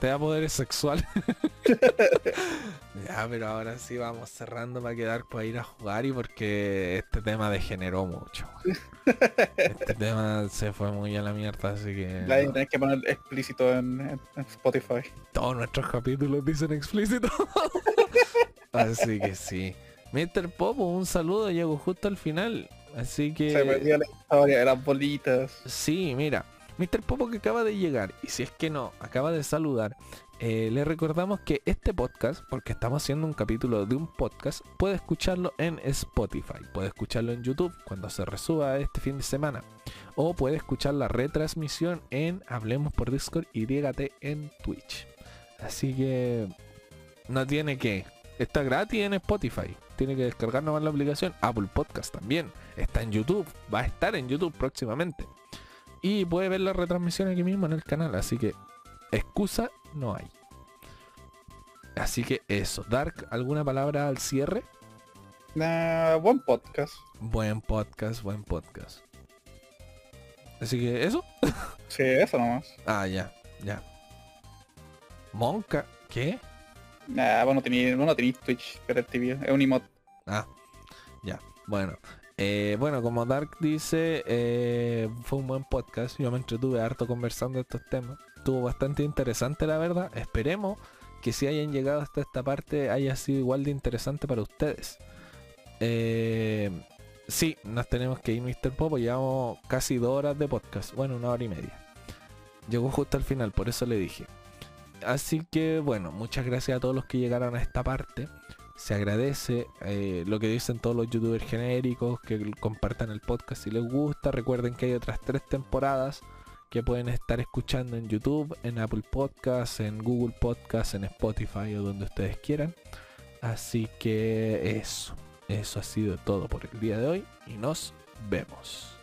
Te da poderes sexuales. ya, pero ahora sí vamos cerrando para quedar para ir a jugar y porque este tema degeneró mucho. Este tema se fue muy a la mierda, así que la tenés que poner explícito en, en- en Spotify. todos nuestros capítulos dicen explícito. así que sí. Mr. Popo, un saludo, llego justo al final. Así que... Se perdió la historia de las bolitas. Sí, mira, Mr. Popo que acaba de llegar, y si es que no, acaba de saludar, eh, le recordamos que este podcast, porque estamos haciendo un capítulo de un podcast, puede escucharlo en Spotify, puede escucharlo en YouTube cuando se resuba este fin de semana, o puede escuchar la retransmisión en Hablemos por Discord y dígate en Twitch. Así que no tiene que. Está gratis en Spotify. Tiene que descargar nomás la aplicación. Apple Podcast también. Está en YouTube. Va a estar en YouTube próximamente. Y puede ver la retransmisión aquí mismo en el canal. Así que excusa no hay. Así que eso. Dark, ¿alguna palabra al cierre? Nah, buen podcast. Buen podcast, buen podcast. Así que eso. Sí, eso nomás. Ah, ya, ya. Monka, ¿qué? Nah, vos no tenéis no tenéis Twitch, pero el TV es un emote. Ah, ya. Bueno. Eh, bueno, como Dark dice, eh, fue un buen podcast. Yo me entretuve harto conversando estos temas. Estuvo bastante interesante, la verdad. Esperemos que si hayan llegado hasta esta parte haya sido igual de interesante para ustedes. Eh, sí, nos tenemos que ir, Mr. Popo. Llevamos casi dos horas de podcast. Bueno, una hora y media. Llegó justo al final, por eso le dije. Así que bueno, muchas gracias a todos los que llegaron a esta parte se agradece eh, lo que dicen todos los youtubers genéricos que compartan el podcast si les gusta. Recuerden que hay otras tres temporadas que pueden estar escuchando en youtube en apple podcast en google podcast en spotify o donde ustedes quieran. Así que eso eso ha sido todo por el día de hoy y nos vemos